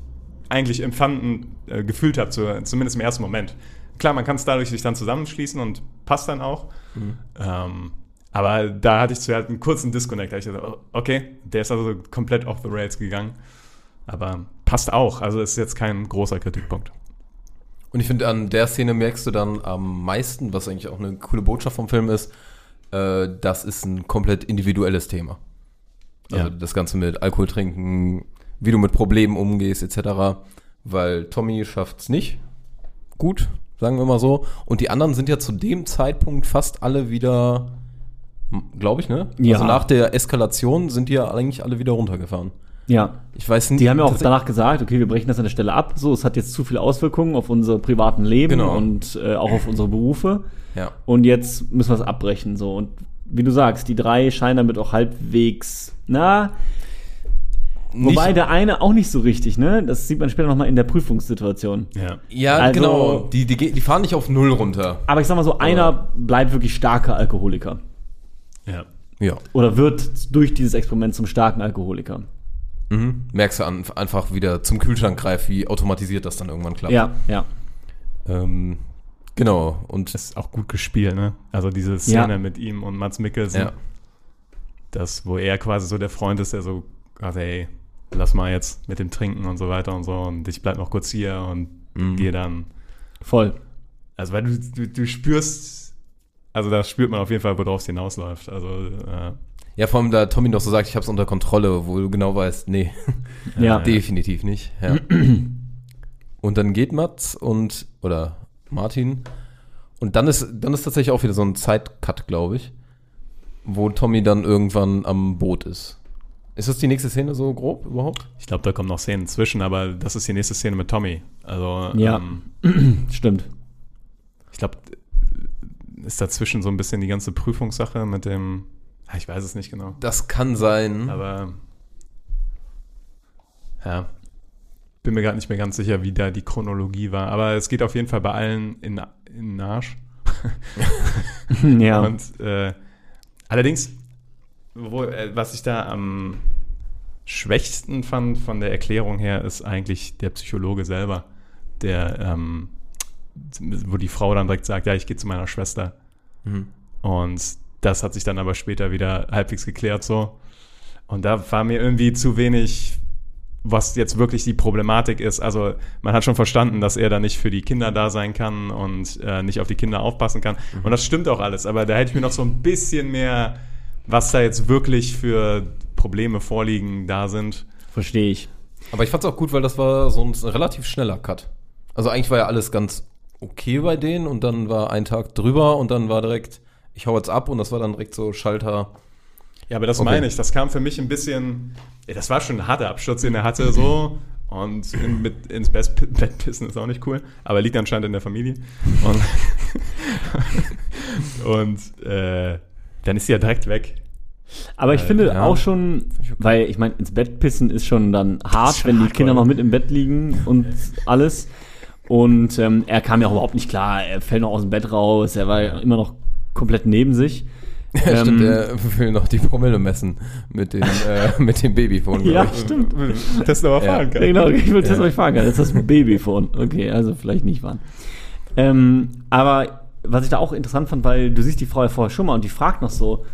[SPEAKER 1] eigentlich empfanden, äh, gefühlt habe, zu, zumindest im ersten Moment. Klar, man kann es dadurch sich dann zusammenschließen und passt dann auch. Ähm, aber da hatte ich zuerst einen kurzen Disconnect. Da ich gesagt, oh, okay, der ist also komplett off the rails gegangen. Aber passt auch. Also ist jetzt kein großer Kritikpunkt.
[SPEAKER 5] Und ich finde, an der Szene merkst du dann am meisten, was eigentlich auch eine coole Botschaft vom Film ist, äh, das ist ein komplett individuelles Thema. Also
[SPEAKER 1] Ja.
[SPEAKER 5] das Ganze mit Alkohol trinken, wie du mit Problemen umgehst, etc. Weil Tommy schafft's nicht gut, sagen wir mal so. Und die anderen sind ja zu dem Zeitpunkt fast alle wieder, glaube ich, ne?
[SPEAKER 6] Ja.
[SPEAKER 5] Also nach der Eskalation sind die ja eigentlich alle wieder runtergefahren.
[SPEAKER 6] Ja.
[SPEAKER 5] Ich weiß nicht.
[SPEAKER 6] Die haben ja auch danach gesagt, okay, wir brechen das an der Stelle ab. So, es hat jetzt zu viele Auswirkungen auf unser privaten Leben
[SPEAKER 5] Genau.
[SPEAKER 6] und äh, auch auf unsere Berufe.
[SPEAKER 5] Ja.
[SPEAKER 6] Und jetzt müssen wir es abbrechen. So. Und wie du sagst, die drei scheinen damit auch halbwegs, na, wobei
[SPEAKER 5] Nicht-
[SPEAKER 6] der eine auch nicht so richtig, ne? Das sieht man später nochmal in der Prüfungssituation.
[SPEAKER 1] Ja.
[SPEAKER 5] Ja,
[SPEAKER 6] Also-
[SPEAKER 5] genau. Die, die, die fahren nicht auf Null runter.
[SPEAKER 6] Aber ich sag mal so, einer bleibt wirklich starker Alkoholiker.
[SPEAKER 1] Ja.
[SPEAKER 5] Ja.
[SPEAKER 6] Oder wird durch dieses Experiment zum starken Alkoholiker.
[SPEAKER 5] Mhm. Merkst du an, einfach wieder zum Kühlschrank greift, wie automatisiert das dann irgendwann klappt.
[SPEAKER 6] Ja, ja.
[SPEAKER 1] Ähm,
[SPEAKER 5] Genau. Und
[SPEAKER 1] Das ist auch gut gespielt, ne? Also diese Szene
[SPEAKER 6] Ja.
[SPEAKER 1] mit ihm und Mats Mikkelsen.
[SPEAKER 5] ja.
[SPEAKER 1] Das, wo er quasi so der Freund ist, der so, also ey, lass mal jetzt mit dem Trinken und so weiter und so und ich bleib noch kurz hier und
[SPEAKER 5] Mhm.
[SPEAKER 1] gehe dann.
[SPEAKER 6] Voll.
[SPEAKER 1] Also weil du, du, du spürst, also da spürt man auf jeden Fall, worauf es hinausläuft. Also äh,
[SPEAKER 5] Ja, vor allem da Tommy noch so sagt, ich hab's unter Kontrolle, wo du genau weißt, nee,
[SPEAKER 6] Ja.
[SPEAKER 5] definitiv nicht. Ja. und dann geht Mats und, oder Martin, und dann ist, dann ist tatsächlich auch wieder so ein Zeitcut, glaube ich, wo Tommy dann irgendwann am Boot ist. Ist das die nächste Szene so grob überhaupt?
[SPEAKER 1] ich glaube, da kommen noch Szenen zwischen, aber das ist die nächste Szene mit Tommy. Also
[SPEAKER 6] Ja.
[SPEAKER 1] ähm,
[SPEAKER 6] Stimmt.
[SPEAKER 1] ich glaube, ist dazwischen so ein bisschen die ganze Prüfungssache mit dem, ah, ich weiß es nicht genau.
[SPEAKER 5] Das kann sein.
[SPEAKER 1] Aber ja. bin mir gerade nicht mehr ganz sicher, wie da die Chronologie war. Aber es geht auf jeden Fall bei allen in, in den Arsch.
[SPEAKER 6] ja.
[SPEAKER 1] Und äh, allerdings, wo, äh, was ich da am schwächsten fand von der Erklärung her, ist eigentlich der Psychologe selber, der, ähm, wo die Frau dann direkt sagt, ja, ich gehe zu meiner Schwester.
[SPEAKER 5] Mhm.
[SPEAKER 1] Und das hat sich dann aber später wieder halbwegs geklärt so. Und da war mir irgendwie zu wenig, was jetzt wirklich die Problematik ist. Also man hat schon verstanden, dass er da nicht für die Kinder da sein kann und äh, nicht auf die Kinder aufpassen kann. Und das stimmt auch alles. Aber da hätte ich mir noch so ein bisschen mehr, was da jetzt wirklich für Probleme vorliegen, da sind.
[SPEAKER 6] Verstehe ich.
[SPEAKER 5] Aber ich fand's auch gut, weil das war so ein relativ schneller Cut. Also eigentlich war ja alles ganz okay bei denen und dann war ein Tag drüber und dann war direkt, ich hau jetzt ab und das war dann direkt so Schalter.
[SPEAKER 1] Ja, aber das
[SPEAKER 5] Okay.
[SPEAKER 1] meine ich. Das kam für mich ein bisschen. Ja, das war schon ein harter Absturz, den er hatte, so. Und in, mit, ins Best Bett pissen ist auch nicht cool. Aber liegt anscheinend in der Familie. Und, und äh, dann ist sie ja direkt weg.
[SPEAKER 6] Aber ich
[SPEAKER 1] Äh,
[SPEAKER 6] finde
[SPEAKER 5] ja.
[SPEAKER 6] auch schon, weil ich meine, ins Bett pissen ist schon dann hart,
[SPEAKER 1] schon
[SPEAKER 6] wenn die Kinder noch mit im Bett liegen und alles. Und ähm, er kam ja auch überhaupt nicht klar, er fällt noch aus dem Bett raus, er war immer noch komplett neben sich.
[SPEAKER 5] Ja, stimmt,
[SPEAKER 6] Ähm,
[SPEAKER 5] er will noch die Promille messen mit dem, äh, mit dem Babyphone.
[SPEAKER 6] Ja,
[SPEAKER 5] ich.
[SPEAKER 6] stimmt.
[SPEAKER 1] Das aber
[SPEAKER 5] Ja.
[SPEAKER 1] fahren kann.
[SPEAKER 6] Ja, genau, ich will das
[SPEAKER 5] Ja.
[SPEAKER 6] euch fragen. Das ist das Babyphone. Okay, also vielleicht nicht wahr. Ähm, aber was ich da auch interessant fand, weil du siehst die Frau ja vorher schon mal und die fragt noch so,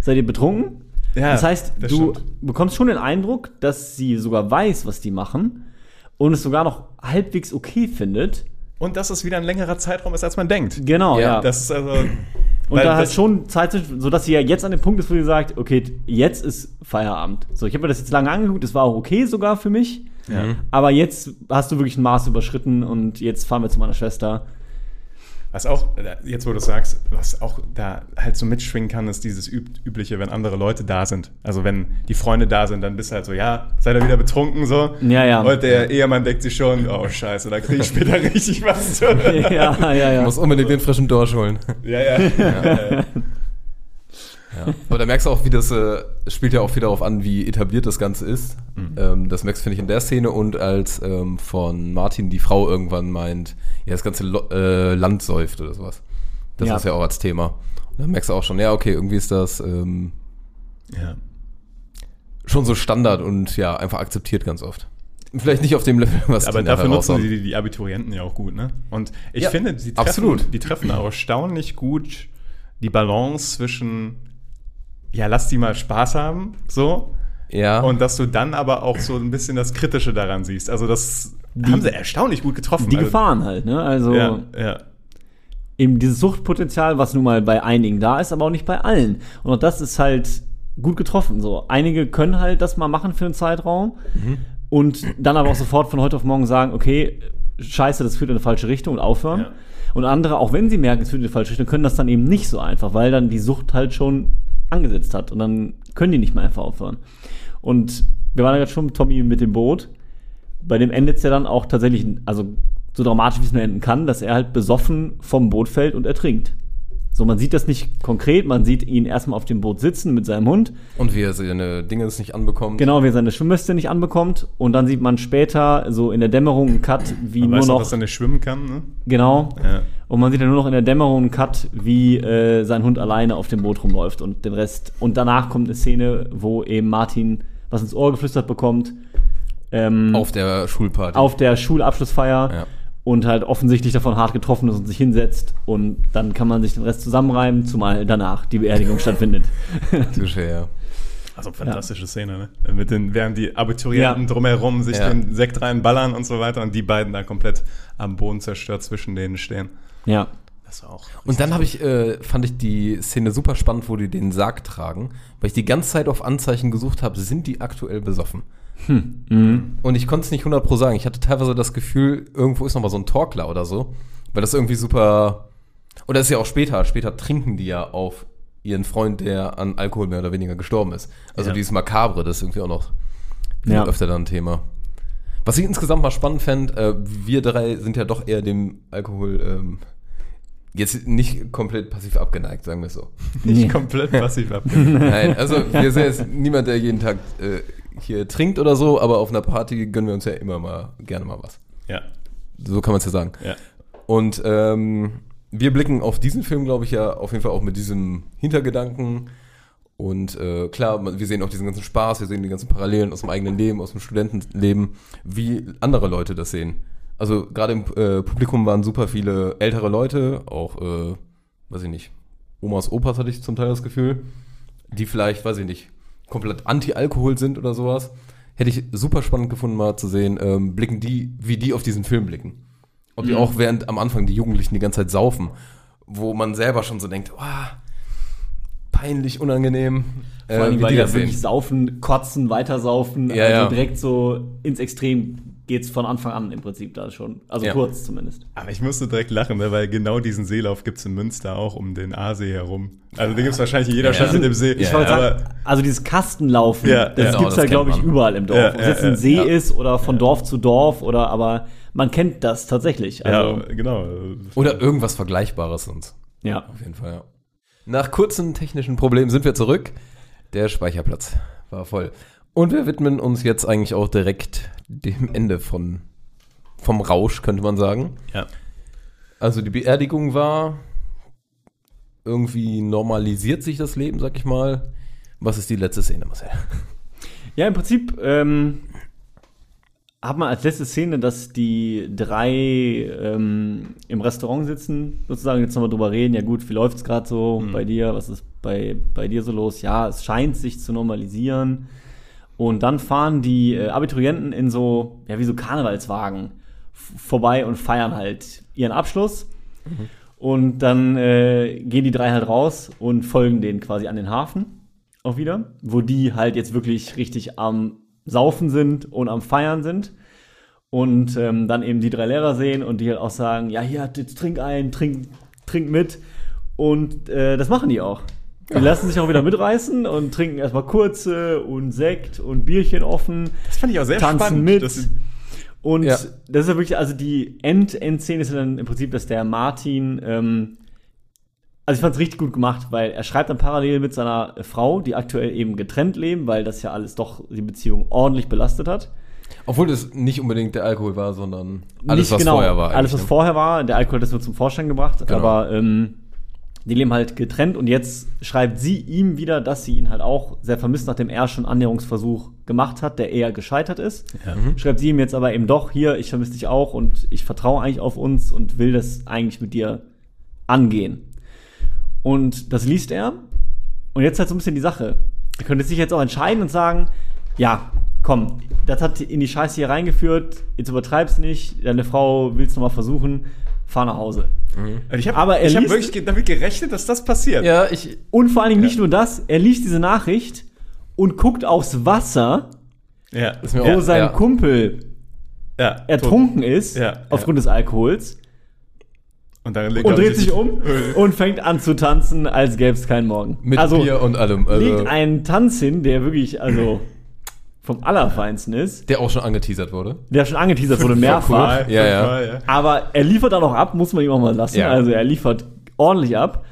[SPEAKER 6] seid ihr betrunken?
[SPEAKER 1] Ja,
[SPEAKER 6] das heißt,
[SPEAKER 1] das
[SPEAKER 6] du
[SPEAKER 1] stimmt.
[SPEAKER 6] bekommst schon den Eindruck, dass sie sogar weiß, was die machen und es sogar noch halbwegs okay findet.
[SPEAKER 1] Und dass es wieder ein längerer Zeitraum ist, als man denkt.
[SPEAKER 6] Genau,
[SPEAKER 5] Ja,
[SPEAKER 6] ja.
[SPEAKER 1] Das ist also.
[SPEAKER 6] und
[SPEAKER 1] weil
[SPEAKER 6] da hat
[SPEAKER 1] das-
[SPEAKER 6] schon Zeit, zwischen- sodass sie ja jetzt an dem Punkt ist, wo sie sagt, okay, jetzt ist Feierabend. So, ich habe mir das jetzt lange angeguckt, das war auch okay sogar für mich.
[SPEAKER 1] Ja.
[SPEAKER 6] Aber jetzt hast du wirklich ein Maß überschritten und jetzt fahren wir zu meiner Schwester.
[SPEAKER 1] Was auch, äh, jetzt wo du sagst, was auch da halt so mitschwingen kann, ist dieses Üb Übliche, wenn andere Leute da sind. Also wenn die Freunde da sind, dann bist du halt so, ja, seid ihr wieder betrunken so.
[SPEAKER 6] Ja, ja.
[SPEAKER 1] Und der Ehemann denkt sich schon, oh scheiße, da krieg ich später richtig was zu.
[SPEAKER 6] ja, ja, ja.
[SPEAKER 5] Du musst unbedingt den frischen Dorsch holen.
[SPEAKER 1] ja, ja. ja.
[SPEAKER 5] Ja. Aber da merkst du auch, wie das äh, spielt ja auch viel darauf an, wie etabliert das Ganze ist. Ähm, das merkst du, finde ich, in der Szene und als ähm, von Martin die Frau irgendwann meint, ja, das ganze Lo äh, Land säuft oder sowas. Das
[SPEAKER 6] Ja.
[SPEAKER 5] ist ja auch als Thema. Und dann merkst du auch schon, ja, okay, irgendwie ist das ähm,
[SPEAKER 1] ja.
[SPEAKER 5] schon so Standard und ja, einfach akzeptiert ganz oft. Vielleicht nicht auf dem Level, was
[SPEAKER 1] Aber dafür nutzen die, die Abiturienten ja auch gut, ne? Und ich
[SPEAKER 5] Ja,
[SPEAKER 1] finde, die treffen,
[SPEAKER 5] absolut.
[SPEAKER 1] die treffen auch erstaunlich gut die Balance zwischen, ja, lass die mal Spaß haben, so,
[SPEAKER 5] Ja.
[SPEAKER 1] und dass du dann aber auch so ein bisschen das Kritische daran siehst. Also das haben sie erstaunlich gut getroffen.
[SPEAKER 6] Die
[SPEAKER 1] also,
[SPEAKER 6] Gefahren halt, ne? Also
[SPEAKER 1] Ja, ja.
[SPEAKER 6] eben dieses Suchtpotenzial, was nun mal bei einigen da ist, aber auch nicht bei allen. Und auch das ist halt gut getroffen. So, einige können halt das mal machen für einen Zeitraum und dann aber auch sofort von heute auf morgen sagen, okay, scheiße, das führt in eine falsche Richtung und aufhören.
[SPEAKER 1] Ja.
[SPEAKER 6] Und andere, auch wenn sie merken, es führt in eine falsche Richtung, können das dann eben nicht so einfach, weil dann die Sucht halt schon angesetzt hat und dann können die nicht mehr einfach aufhören. Und wir waren ja gerade schon mit Tommy mit dem Boot. Bei dem endet es ja dann auch tatsächlich, also so dramatisch wie es nur enden kann, dass er halt besoffen vom Boot fällt und ertrinkt. So, man sieht das nicht konkret, man sieht ihn erstmal auf dem Boot sitzen mit seinem Hund.
[SPEAKER 5] und wie er seine Dinge nicht anbekommt.
[SPEAKER 6] Genau, wie er seine Schwimmweste nicht anbekommt. Und dann sieht man später so in der Dämmerung einen Cut, wie
[SPEAKER 1] Man
[SPEAKER 6] nur
[SPEAKER 1] weiß auch,
[SPEAKER 6] noch.
[SPEAKER 1] dass er nicht schwimmen kann, ne?
[SPEAKER 6] genau.
[SPEAKER 1] Ja.
[SPEAKER 6] Und man sieht dann nur noch in der Dämmerung einen Cut, wie äh, sein Hund alleine auf dem Boot rumläuft und den Rest. Und danach kommt eine Szene, wo eben Martin was ins Ohr geflüstert bekommt. Ähm,
[SPEAKER 5] Auf der Schulparty.
[SPEAKER 6] auf der Schulabschlussfeier
[SPEAKER 5] Ja.
[SPEAKER 6] Und halt offensichtlich davon hart getroffen ist und sich hinsetzt. Und dann kann man sich den Rest zusammenreimen, zumal danach die Beerdigung stattfindet.
[SPEAKER 5] Touché, ja.
[SPEAKER 1] Also fantastische Szene, ne? Mit den, während die Abiturienten
[SPEAKER 6] Ja.
[SPEAKER 1] drumherum sich
[SPEAKER 5] Ja.
[SPEAKER 1] den Sekt reinballern und so weiter und die beiden da komplett am Boden zerstört zwischen denen stehen.
[SPEAKER 6] Ja.
[SPEAKER 1] Das war auch.
[SPEAKER 5] Und dann habe ich, äh, fand ich die Szene super spannend, wo die den Sarg tragen, weil ich die ganze Zeit auf Anzeichen gesucht habe, sind die aktuell besoffen? Und ich konnte es nicht 100 pro sagen. Ich hatte teilweise das Gefühl, irgendwo ist noch mal so ein Torkler oder so, weil das irgendwie super. Oder ist ja auch später. Später trinken die ja auf ihren Freund, der an Alkohol mehr oder weniger gestorben ist. Also
[SPEAKER 1] Ja.
[SPEAKER 5] dieses Makabre, das ist irgendwie auch noch
[SPEAKER 6] Ja.
[SPEAKER 5] öfter dann ein Thema. Was ich insgesamt mal spannend fände, äh, wir drei sind ja doch eher dem Alkohol ähm, jetzt nicht komplett passiv abgeneigt, sagen wir es so.
[SPEAKER 1] Nicht komplett passiv ab.
[SPEAKER 5] Nein, also wir sind jetzt niemand, der jeden Tag äh, hier trinkt oder so, aber auf einer Party gönnen wir uns ja immer mal gerne mal was.
[SPEAKER 1] Ja.
[SPEAKER 5] So kann man es ja sagen.
[SPEAKER 1] Ja.
[SPEAKER 5] Und ähm, wir blicken auf diesen Film, glaube ich, ja auf jeden Fall auch mit diesem Hintergedanken. Und äh, klar, wir sehen auch diesen ganzen Spaß, wir sehen die ganzen Parallelen aus dem eigenen Leben, aus dem Studentenleben, wie andere Leute das sehen. Also gerade im äh, Publikum waren super viele ältere Leute, auch, äh, weiß ich nicht, Omas, Opas hatte ich zum Teil das Gefühl, die vielleicht, weiß ich nicht, komplett anti-Alkohol sind oder sowas. Hätte ich super spannend gefunden, mal zu sehen, ähm, blicken die, wie die auf diesen Film blicken. Ob die auch während am Anfang die Jugendlichen die ganze Zeit saufen, wo man selber schon so denkt, oh, peinlich, unangenehm.
[SPEAKER 6] Vor allem,
[SPEAKER 5] äh, wie
[SPEAKER 6] weil
[SPEAKER 5] die
[SPEAKER 6] die
[SPEAKER 5] das
[SPEAKER 6] wirklich saufen, kotzen, weitersaufen.
[SPEAKER 5] Ja,
[SPEAKER 6] also
[SPEAKER 5] ja.
[SPEAKER 6] direkt so ins Extrem geht's von Anfang an im Prinzip da schon. Also
[SPEAKER 5] Ja.
[SPEAKER 6] kurz zumindest.
[SPEAKER 1] Aber ich musste direkt lachen, ne, weil genau diesen Seelauf gibt's in Münster auch um den Aasee herum. Also den gibt's wahrscheinlich in jeder
[SPEAKER 5] Ja.
[SPEAKER 1] Stadt mit dem See.
[SPEAKER 5] Ich
[SPEAKER 1] aber
[SPEAKER 6] sagen, also dieses Kastenlaufen,
[SPEAKER 1] Ja,
[SPEAKER 6] das
[SPEAKER 1] ja.
[SPEAKER 5] Genau,
[SPEAKER 6] gibt's
[SPEAKER 5] das
[SPEAKER 6] ja, glaube ich, überall im Dorf.
[SPEAKER 1] Ja,
[SPEAKER 6] Ob es
[SPEAKER 1] ja,
[SPEAKER 6] jetzt ein
[SPEAKER 1] ja.
[SPEAKER 6] See
[SPEAKER 5] Ja.
[SPEAKER 6] ist oder von Dorf zu Dorf oder aber man kennt das tatsächlich. Also,
[SPEAKER 1] ja, genau.
[SPEAKER 5] Oder irgendwas Vergleichbares sonst.
[SPEAKER 6] ja.
[SPEAKER 5] Auf jeden Fall, ja. Nach kurzen technischen Problemen sind wir zurück. Der Speicherplatz war voll. Und wir widmen uns jetzt eigentlich auch direkt dem Ende von, vom Rausch, könnte man sagen.
[SPEAKER 1] Ja.
[SPEAKER 5] Also die Beerdigung war irgendwie normalisiert sich das Leben, sag ich mal. Was ist die letzte Szene, Marcel?
[SPEAKER 6] Ja, im Prinzip ähm, hat man als letzte Szene, dass die drei ähm, im Restaurant sitzen, sozusagen jetzt nochmal drüber reden, ja gut, wie läuft's gerade so
[SPEAKER 1] Mhm.
[SPEAKER 6] bei dir, was ist bei, bei dir so los? Ja, es scheint sich zu normalisieren. Und dann fahren die äh, Abiturienten in so, ja, wie so Karnevalswagen vorbei und feiern halt ihren Abschluss. Und dann äh, gehen die drei halt raus und folgen denen quasi an den Hafen auch wieder, wo die halt jetzt wirklich richtig am Saufen sind und am Feiern sind. Und ähm, dann eben die drei Lehrer sehen und die halt auch sagen, ja, hier, jetzt trink ein, trink, trink mit. Und äh, das machen die auch. Die lassen sich auch wieder mitreißen und trinken erstmal kurze und Sekt und Bierchen offen
[SPEAKER 1] Das fand ich auch sehr
[SPEAKER 6] tanzen
[SPEAKER 1] spannend.
[SPEAKER 6] mit.
[SPEAKER 1] dass-
[SPEAKER 6] und
[SPEAKER 5] Ja.
[SPEAKER 6] das ist ja wirklich, also die End Endszene ist ja dann im Prinzip, dass der Martin, ähm, also ich fand es richtig gut gemacht, weil er schreibt dann parallel mit seiner Frau, die aktuell eben getrennt leben, weil das ja alles doch die Beziehung ordentlich belastet hat.
[SPEAKER 5] Obwohl das nicht unbedingt der Alkohol war, sondern alles,
[SPEAKER 6] Nicht
[SPEAKER 5] was
[SPEAKER 6] genau,
[SPEAKER 5] vorher war.
[SPEAKER 6] Alles, was
[SPEAKER 5] ne?
[SPEAKER 6] vorher war, der Alkohol hat das nur zum Vorschein gebracht,
[SPEAKER 5] Genau.
[SPEAKER 6] aber ähm, die leben halt getrennt und jetzt schreibt sie ihm wieder, dass sie ihn halt auch sehr vermisst, nachdem er schon Annäherungsversuch gemacht hat, der eher gescheitert ist. Schreibt sie ihm jetzt aber eben doch, hier, ich vermisse dich auch und ich vertraue eigentlich auf uns und will das eigentlich mit dir angehen. Und das liest er. Und jetzt halt so ein bisschen die Sache. Er könnte sich jetzt auch entscheiden und sagen, ja, komm, das hat in die Scheiße hier reingeführt, jetzt übertreib's nicht, deine Frau will's nochmal versuchen, fahr nach Hause.
[SPEAKER 1] Also ich habe
[SPEAKER 6] Aber er
[SPEAKER 1] ich hab wirklich damit gerechnet, dass das passiert.
[SPEAKER 5] Ja, ich,
[SPEAKER 6] Und vor allen Dingen nicht nur das, er liest diese Nachricht und guckt aufs Wasser,
[SPEAKER 1] ja.
[SPEAKER 5] Ist mir
[SPEAKER 6] wo
[SPEAKER 5] auch-
[SPEAKER 6] sein
[SPEAKER 5] ja.
[SPEAKER 6] Kumpel
[SPEAKER 1] ja.
[SPEAKER 6] ertrunken ist,
[SPEAKER 1] Ja,
[SPEAKER 6] aufgrund des Alkohols,
[SPEAKER 1] Und, dann legt
[SPEAKER 6] und dreht sich
[SPEAKER 1] sich-
[SPEAKER 6] um und fängt an zu tanzen, als gäbe es keinen Morgen.
[SPEAKER 5] mit
[SPEAKER 6] also,
[SPEAKER 5] Bier und allem. Also,
[SPEAKER 6] legt einen Tanz hin, der wirklich, also vom Allerfeinsten ist,
[SPEAKER 5] der auch schon angeteasert wurde.
[SPEAKER 6] der schon angeteasert wurde mehrfach.
[SPEAKER 5] Ja, ja.
[SPEAKER 1] ja.
[SPEAKER 6] Aber er liefert auch noch ab, muss man ihm auch mal lassen.
[SPEAKER 5] Ja.
[SPEAKER 6] Also er liefert ordentlich ab.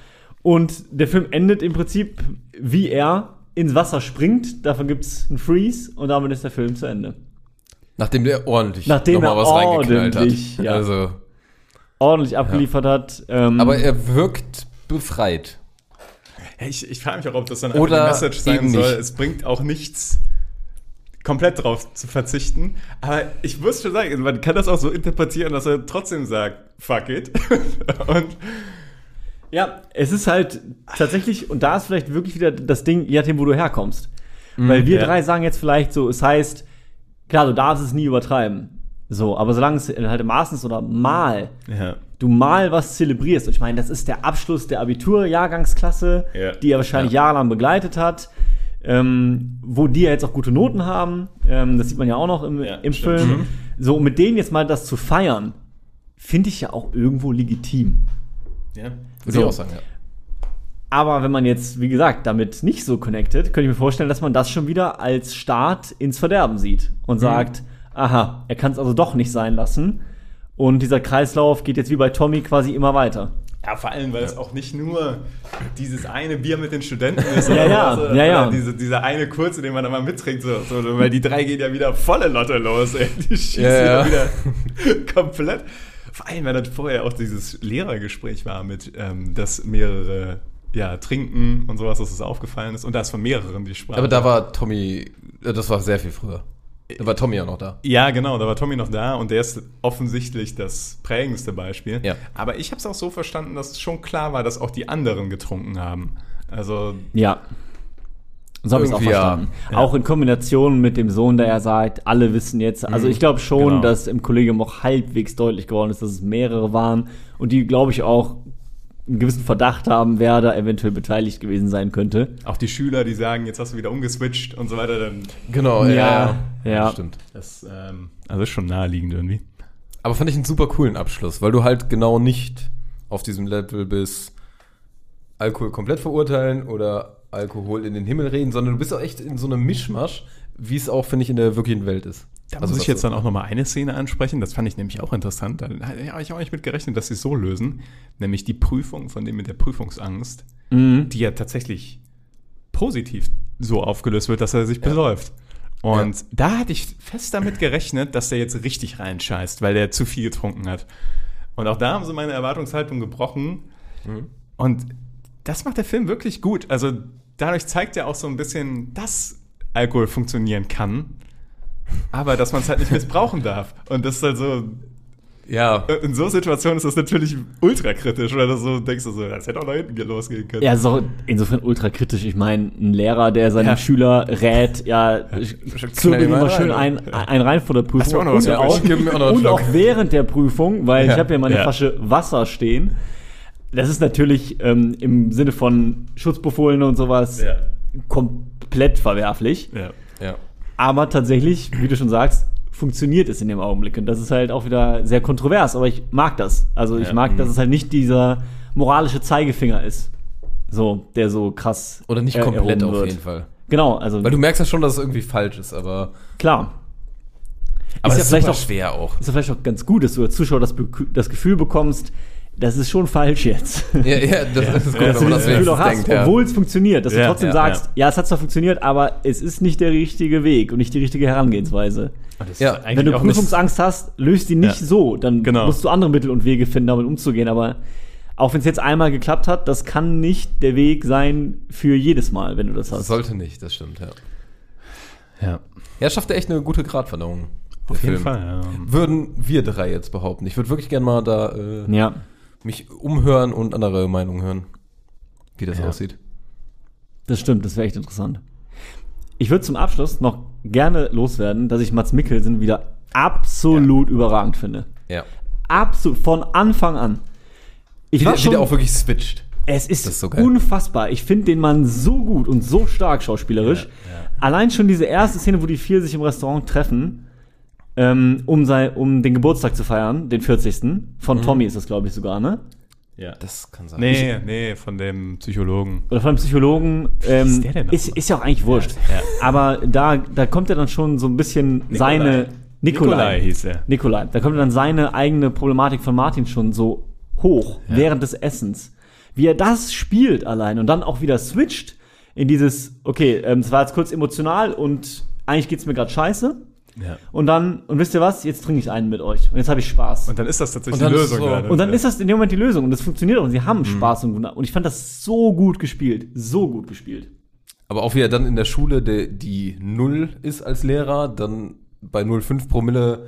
[SPEAKER 6] Und der Film endet im Prinzip, wie er ins Wasser springt. Davon gibt es einen Freeze und damit ist der Film zu Ende.
[SPEAKER 5] Nachdem der ordentlich
[SPEAKER 6] Nachdem
[SPEAKER 5] noch mal
[SPEAKER 6] er
[SPEAKER 5] was reingeknallt
[SPEAKER 6] ordentlich,
[SPEAKER 5] hat.
[SPEAKER 6] ja.
[SPEAKER 5] Also,
[SPEAKER 6] Ordentlich abgeliefert hat. Ähm,
[SPEAKER 5] aber er wirkt befreit.
[SPEAKER 1] Ja, Ich, ich frage mich auch, ob das dann die Message sein soll.
[SPEAKER 5] nicht.
[SPEAKER 1] Es bringt auch nichts, komplett drauf zu verzichten. Aber ich muss schon sagen, man kann das auch so interpretieren, dass er trotzdem sagt, fuck it. Und
[SPEAKER 6] Ja, es ist halt tatsächlich, und da ist vielleicht wirklich wieder das Ding, je nachdem, wo du herkommst. Weil wir
[SPEAKER 1] ja.
[SPEAKER 6] drei sagen jetzt vielleicht so, es heißt, klar, du darfst es nie übertreiben. So, aber solange es halt im Maßen ist oder mal,
[SPEAKER 1] ja.
[SPEAKER 6] du mal was zelebrierst. Und ich meine, das ist der Abschluss der Abiturjahrgangsklasse,
[SPEAKER 1] Ja.
[SPEAKER 6] die er wahrscheinlich jahrelang begleitet hat, ähm, wo die ja jetzt auch gute Noten haben. Ähm, das sieht man ja auch noch im,
[SPEAKER 1] Ja,
[SPEAKER 6] im. Film.
[SPEAKER 1] Mhm.
[SPEAKER 6] So, um mit denen jetzt mal das zu feiern, finde ich ja auch irgendwo legitim.
[SPEAKER 1] ja.
[SPEAKER 5] Würde
[SPEAKER 6] So.
[SPEAKER 5] ich auch sagen, ja.
[SPEAKER 6] Aber wenn man jetzt, wie gesagt, damit nicht so connected, könnte ich mir vorstellen, dass man das schon wieder als Start ins Verderben sieht und
[SPEAKER 1] Mhm.
[SPEAKER 6] sagt, aha, er kann es also doch nicht sein lassen. Und dieser Kreislauf geht jetzt wie bei Tommy quasi immer weiter.
[SPEAKER 1] Ja, vor allem, weil es auch nicht nur dieses eine Bier mit den Studenten ist.
[SPEAKER 6] Ja,
[SPEAKER 1] oder
[SPEAKER 6] ja,
[SPEAKER 1] so,
[SPEAKER 6] ja,
[SPEAKER 1] oder
[SPEAKER 6] ja.
[SPEAKER 1] Diese, dieser eine kurze, den man da mal mittrinkt. So, so, weil die drei gehen ja wieder volle Lotte los. Ey. Die schießen
[SPEAKER 5] Ja,
[SPEAKER 1] ja,
[SPEAKER 5] ja.
[SPEAKER 1] wieder komplett. Vor allem, weil dann vorher auch dieses Lehrergespräch war mit, ähm, dass mehrere ja, trinken und sowas, dass es aufgefallen ist. Und da ist von mehreren die Sprache.
[SPEAKER 5] Aber da war Tommy, äh, das war sehr viel früher. Da war Tommy ja noch da.
[SPEAKER 1] Ja, genau, da war Tommy noch da und der ist offensichtlich das prägendste Beispiel.
[SPEAKER 5] Ja.
[SPEAKER 1] Aber ich habe es auch so verstanden, dass es schon klar war, dass auch die anderen getrunken haben. Also,
[SPEAKER 6] Ja. So habe ich es auch verstanden.
[SPEAKER 1] Ja.
[SPEAKER 6] Auch in Kombination mit dem Sohn, der ja sagt, alle wissen jetzt. Also ich glaube schon,
[SPEAKER 1] Genau.
[SPEAKER 6] dass im Kollegium auch halbwegs deutlich geworden ist, dass es mehrere waren und die, glaube ich, auch einen gewissen Verdacht haben, wer da eventuell beteiligt gewesen sein könnte.
[SPEAKER 1] auch die Schüler, die sagen, jetzt hast du wieder umgeswitcht und so weiter, dann
[SPEAKER 5] Genau,
[SPEAKER 6] Ja, ja.
[SPEAKER 5] Stimmt.
[SPEAKER 1] das ähm, also ist schon naheliegend irgendwie.
[SPEAKER 5] Aber fand ich einen super coolen Abschluss, weil du halt genau nicht auf diesem Level bist, Alkohol komplett verurteilen oder Alkohol in den Himmel reden, sondern du bist auch echt in so einem Mischmasch, wie es auch, finde ich, in der wirklichen Welt ist.
[SPEAKER 1] Da
[SPEAKER 5] Also
[SPEAKER 1] muss ich jetzt dann auch nochmal eine Szene ansprechen, das fand ich nämlich auch interessant. Da habe ich auch nicht mit gerechnet, dass sie es so lösen. Nämlich die Prüfung von dem mit der Prüfungsangst, die ja tatsächlich positiv so aufgelöst wird, dass er sich besäuft. Und
[SPEAKER 5] Ja.
[SPEAKER 1] da hatte ich fest damit gerechnet, dass der jetzt richtig reinscheißt, weil der zu viel getrunken hat. Und auch da haben sie meine Erwartungshaltung gebrochen. Und das macht der Film wirklich gut. Also dadurch zeigt er auch so ein bisschen, dass Alkohol funktionieren kann, aber dass man es halt nicht missbrauchen darf. Und das ist halt so,
[SPEAKER 5] Ja,
[SPEAKER 1] in so Situationen ist das natürlich ultra kritisch, weil du so denkst, du so, das hätte auch nach hinten losgehen können.
[SPEAKER 6] Ja, so insofern ultra kritisch. Ich meine, ein Lehrer, der seinen
[SPEAKER 1] Ja.
[SPEAKER 6] Schüler rät, ja, zirkel ihm
[SPEAKER 5] mal
[SPEAKER 6] mal schön
[SPEAKER 5] rein.
[SPEAKER 6] ein, ein rein vor der Prüfung.
[SPEAKER 1] war auch noch was
[SPEAKER 6] und auch, und auch während der Prüfung, weil ich
[SPEAKER 5] Ja.
[SPEAKER 6] habe ja meine
[SPEAKER 1] Ja.
[SPEAKER 6] Flasche Wasser stehen. Das ist natürlich ähm, im Sinne von Schutzbefohlene und sowas
[SPEAKER 1] Ja.
[SPEAKER 6] komplett verwerflich.
[SPEAKER 1] Ja.
[SPEAKER 5] ja.
[SPEAKER 6] Aber tatsächlich, wie du schon sagst, funktioniert es in dem Augenblick. Und das ist halt auch wieder sehr kontrovers. Aber ich mag das. Also ich
[SPEAKER 1] Ja.
[SPEAKER 6] mag, dass es halt nicht dieser moralische Zeigefinger ist. So, der so krass.
[SPEAKER 5] Oder nicht komplett auf jeden Fall.
[SPEAKER 6] Genau, also
[SPEAKER 5] Weil du merkst ja schon, dass es irgendwie falsch ist, aber,
[SPEAKER 6] klar.
[SPEAKER 5] aber
[SPEAKER 6] Ist ja
[SPEAKER 5] es
[SPEAKER 6] vielleicht auch-
[SPEAKER 5] schwer auch.
[SPEAKER 6] Ist ja vielleicht auch ganz gut, dass du als Zuschauer das, das Gefühl bekommst, das ist schon falsch jetzt.
[SPEAKER 5] Ja, ja, das ist gut,
[SPEAKER 6] dass du
[SPEAKER 5] wenn man das
[SPEAKER 6] Gefühl auch
[SPEAKER 5] wenigstens
[SPEAKER 6] hast,
[SPEAKER 5] denkt, ja.
[SPEAKER 6] obwohl es funktioniert, dass du
[SPEAKER 1] Ja,
[SPEAKER 6] trotzdem
[SPEAKER 1] ja,
[SPEAKER 6] sagst, ja. es hat zwar funktioniert, aber es ist nicht der richtige Weg und nicht die richtige Herangehensweise.
[SPEAKER 5] Ja,
[SPEAKER 1] eigentlich
[SPEAKER 6] Wenn du Prüfungsangst hast, löst die nicht
[SPEAKER 1] Ja.
[SPEAKER 6] so, dann
[SPEAKER 1] Genau.
[SPEAKER 6] musst du andere Mittel und Wege finden, damit umzugehen. Aber auch wenn es jetzt einmal geklappt hat, das kann nicht der Weg sein für jedes Mal, wenn du das
[SPEAKER 5] Das
[SPEAKER 6] hast.
[SPEAKER 5] sollte nicht, das stimmt, ja.
[SPEAKER 1] Ja.
[SPEAKER 5] Ja, schafft er echt eine gute Gratwanderung. der
[SPEAKER 1] Auf jeden
[SPEAKER 5] Film.
[SPEAKER 1] Fall, ja.
[SPEAKER 5] Würden wir drei jetzt behaupten. Ich würde wirklich gerne mal da äh,
[SPEAKER 6] Ja,
[SPEAKER 5] mich umhören und andere Meinungen hören, wie das
[SPEAKER 1] Ja.
[SPEAKER 5] aussieht.
[SPEAKER 6] das stimmt, das wäre echt interessant. Ich würde zum Abschluss noch gerne loswerden, dass ich Mats Mikkelsen wieder absolut überragend finde.
[SPEAKER 5] Ja.
[SPEAKER 6] Absolut, von Anfang an. Ich
[SPEAKER 5] Wie,
[SPEAKER 6] war
[SPEAKER 5] der, wie
[SPEAKER 6] schon,
[SPEAKER 5] der auch wirklich switcht.
[SPEAKER 6] es ist,
[SPEAKER 5] ist so
[SPEAKER 6] unfassbar. Ich finde den Mann so gut und so stark schauspielerisch. Allein schon diese erste Szene, wo die vier sich im Restaurant treffen, ähm, um, sein, um den Geburtstag zu feiern, den 40. Von
[SPEAKER 5] Mhm.
[SPEAKER 6] Tommy ist das, glaube ich, sogar, ne?
[SPEAKER 1] ja.
[SPEAKER 5] Das kann sein.
[SPEAKER 1] Nee, nee, von dem Psychologen.
[SPEAKER 6] Oder von einem Psychologen. Ähm,
[SPEAKER 1] ist der denn
[SPEAKER 6] ist, ist ja auch eigentlich wurscht.
[SPEAKER 1] Ja.
[SPEAKER 6] Aber da, da kommt er dann schon so ein bisschen seine.
[SPEAKER 1] Nikolai hieß er.
[SPEAKER 6] Nikolai. Da kommt dann seine eigene Problematik von Martin schon so hoch während des Essens. Wie er das spielt allein und dann auch wieder switcht in dieses, okay, ähm, es war jetzt kurz emotional und eigentlich geht's mir gerade scheiße.
[SPEAKER 1] Ja.
[SPEAKER 6] Und dann, und wisst ihr was, jetzt trinke ich einen mit euch. Und jetzt habe ich Spaß.
[SPEAKER 1] Und dann ist das tatsächlich die Lösung.
[SPEAKER 5] so-
[SPEAKER 1] gerade.
[SPEAKER 6] Und dann ist das in dem Moment die Lösung und das funktioniert auch und sie haben Spaß und, und ich fand das so gut gespielt. So gut gespielt.
[SPEAKER 5] Aber auch wie er dann in der Schule, die, die Null ist als Lehrer, dann bei 0,5 Promille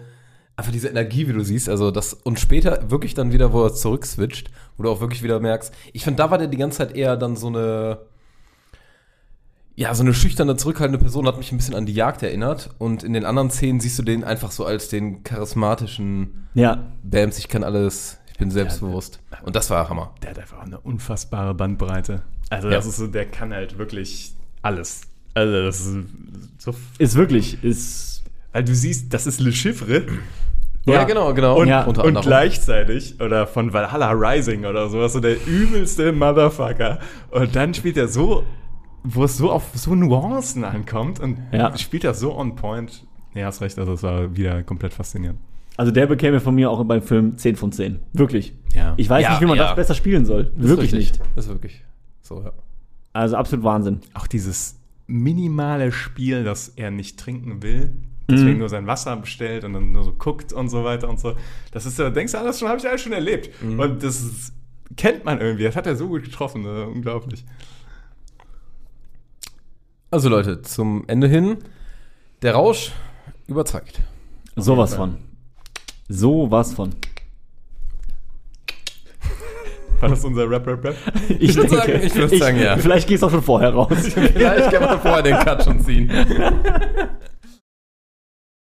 [SPEAKER 5] einfach diese Energie, wie du siehst, also das und später wirklich dann wieder, wo er zurückswitcht, wo du auch wirklich wieder merkst, ich finde, da war der die ganze Zeit eher dann so eine, ja, so eine schüchterne, zurückhaltende Person, hat mich ein bisschen an die Jagd erinnert und in den anderen Szenen siehst du den einfach so als den charismatischen
[SPEAKER 6] Ja.
[SPEAKER 5] Bams, ich kann alles, ich bin selbstbewusst. Und das war Hammer.
[SPEAKER 1] Der hat einfach eine unfassbare Bandbreite. Also
[SPEAKER 5] Ja.
[SPEAKER 1] das ist so, der kann halt wirklich alles. Also das ist so,
[SPEAKER 6] Ist wirklich, ist.
[SPEAKER 1] weil du siehst, das ist Le Chiffre
[SPEAKER 5] Ja, genau, genau.
[SPEAKER 1] und,
[SPEAKER 6] Ja.
[SPEAKER 5] Unter
[SPEAKER 1] und gleichzeitig oder von Valhalla Rising oder sowas so der übelste Motherfucker und dann spielt er so, wo es so auf so Nuancen ankommt und
[SPEAKER 6] Ja.
[SPEAKER 1] spielt er so on point. Ja, hast recht, also es war wieder komplett faszinierend.
[SPEAKER 6] Also der bekäme von mir auch beim Film 10 von 10. Wirklich.
[SPEAKER 1] Ja.
[SPEAKER 6] Ich weiß
[SPEAKER 5] Ja,
[SPEAKER 6] nicht, wie man
[SPEAKER 5] ja.
[SPEAKER 6] das besser spielen soll.
[SPEAKER 5] Ist
[SPEAKER 6] Wirklich nicht.
[SPEAKER 5] Ist wirklich so, ja.
[SPEAKER 6] Also absolut Wahnsinn.
[SPEAKER 1] Auch dieses minimale Spiel, dass er nicht trinken will, deswegen nur sein Wasser bestellt und dann nur so guckt und so weiter und so. Das ist ja, denkst du, ah, das schon habe ich alles schon erlebt. Und das ist, kennt man irgendwie. Das hat er so gut getroffen, äh, unglaublich.
[SPEAKER 5] Also Leute, zum Ende hin, der Rausch überzeugt.
[SPEAKER 6] Sowas von. Sowas von.
[SPEAKER 1] War das unser Rap, Rap, Rap?
[SPEAKER 6] Ich,
[SPEAKER 5] würd sagen- ich würd sagen, ja.
[SPEAKER 6] Vielleicht gehst du auch schon vorher raus.
[SPEAKER 5] Vielleicht kann man vorher den Cut schon ziehen.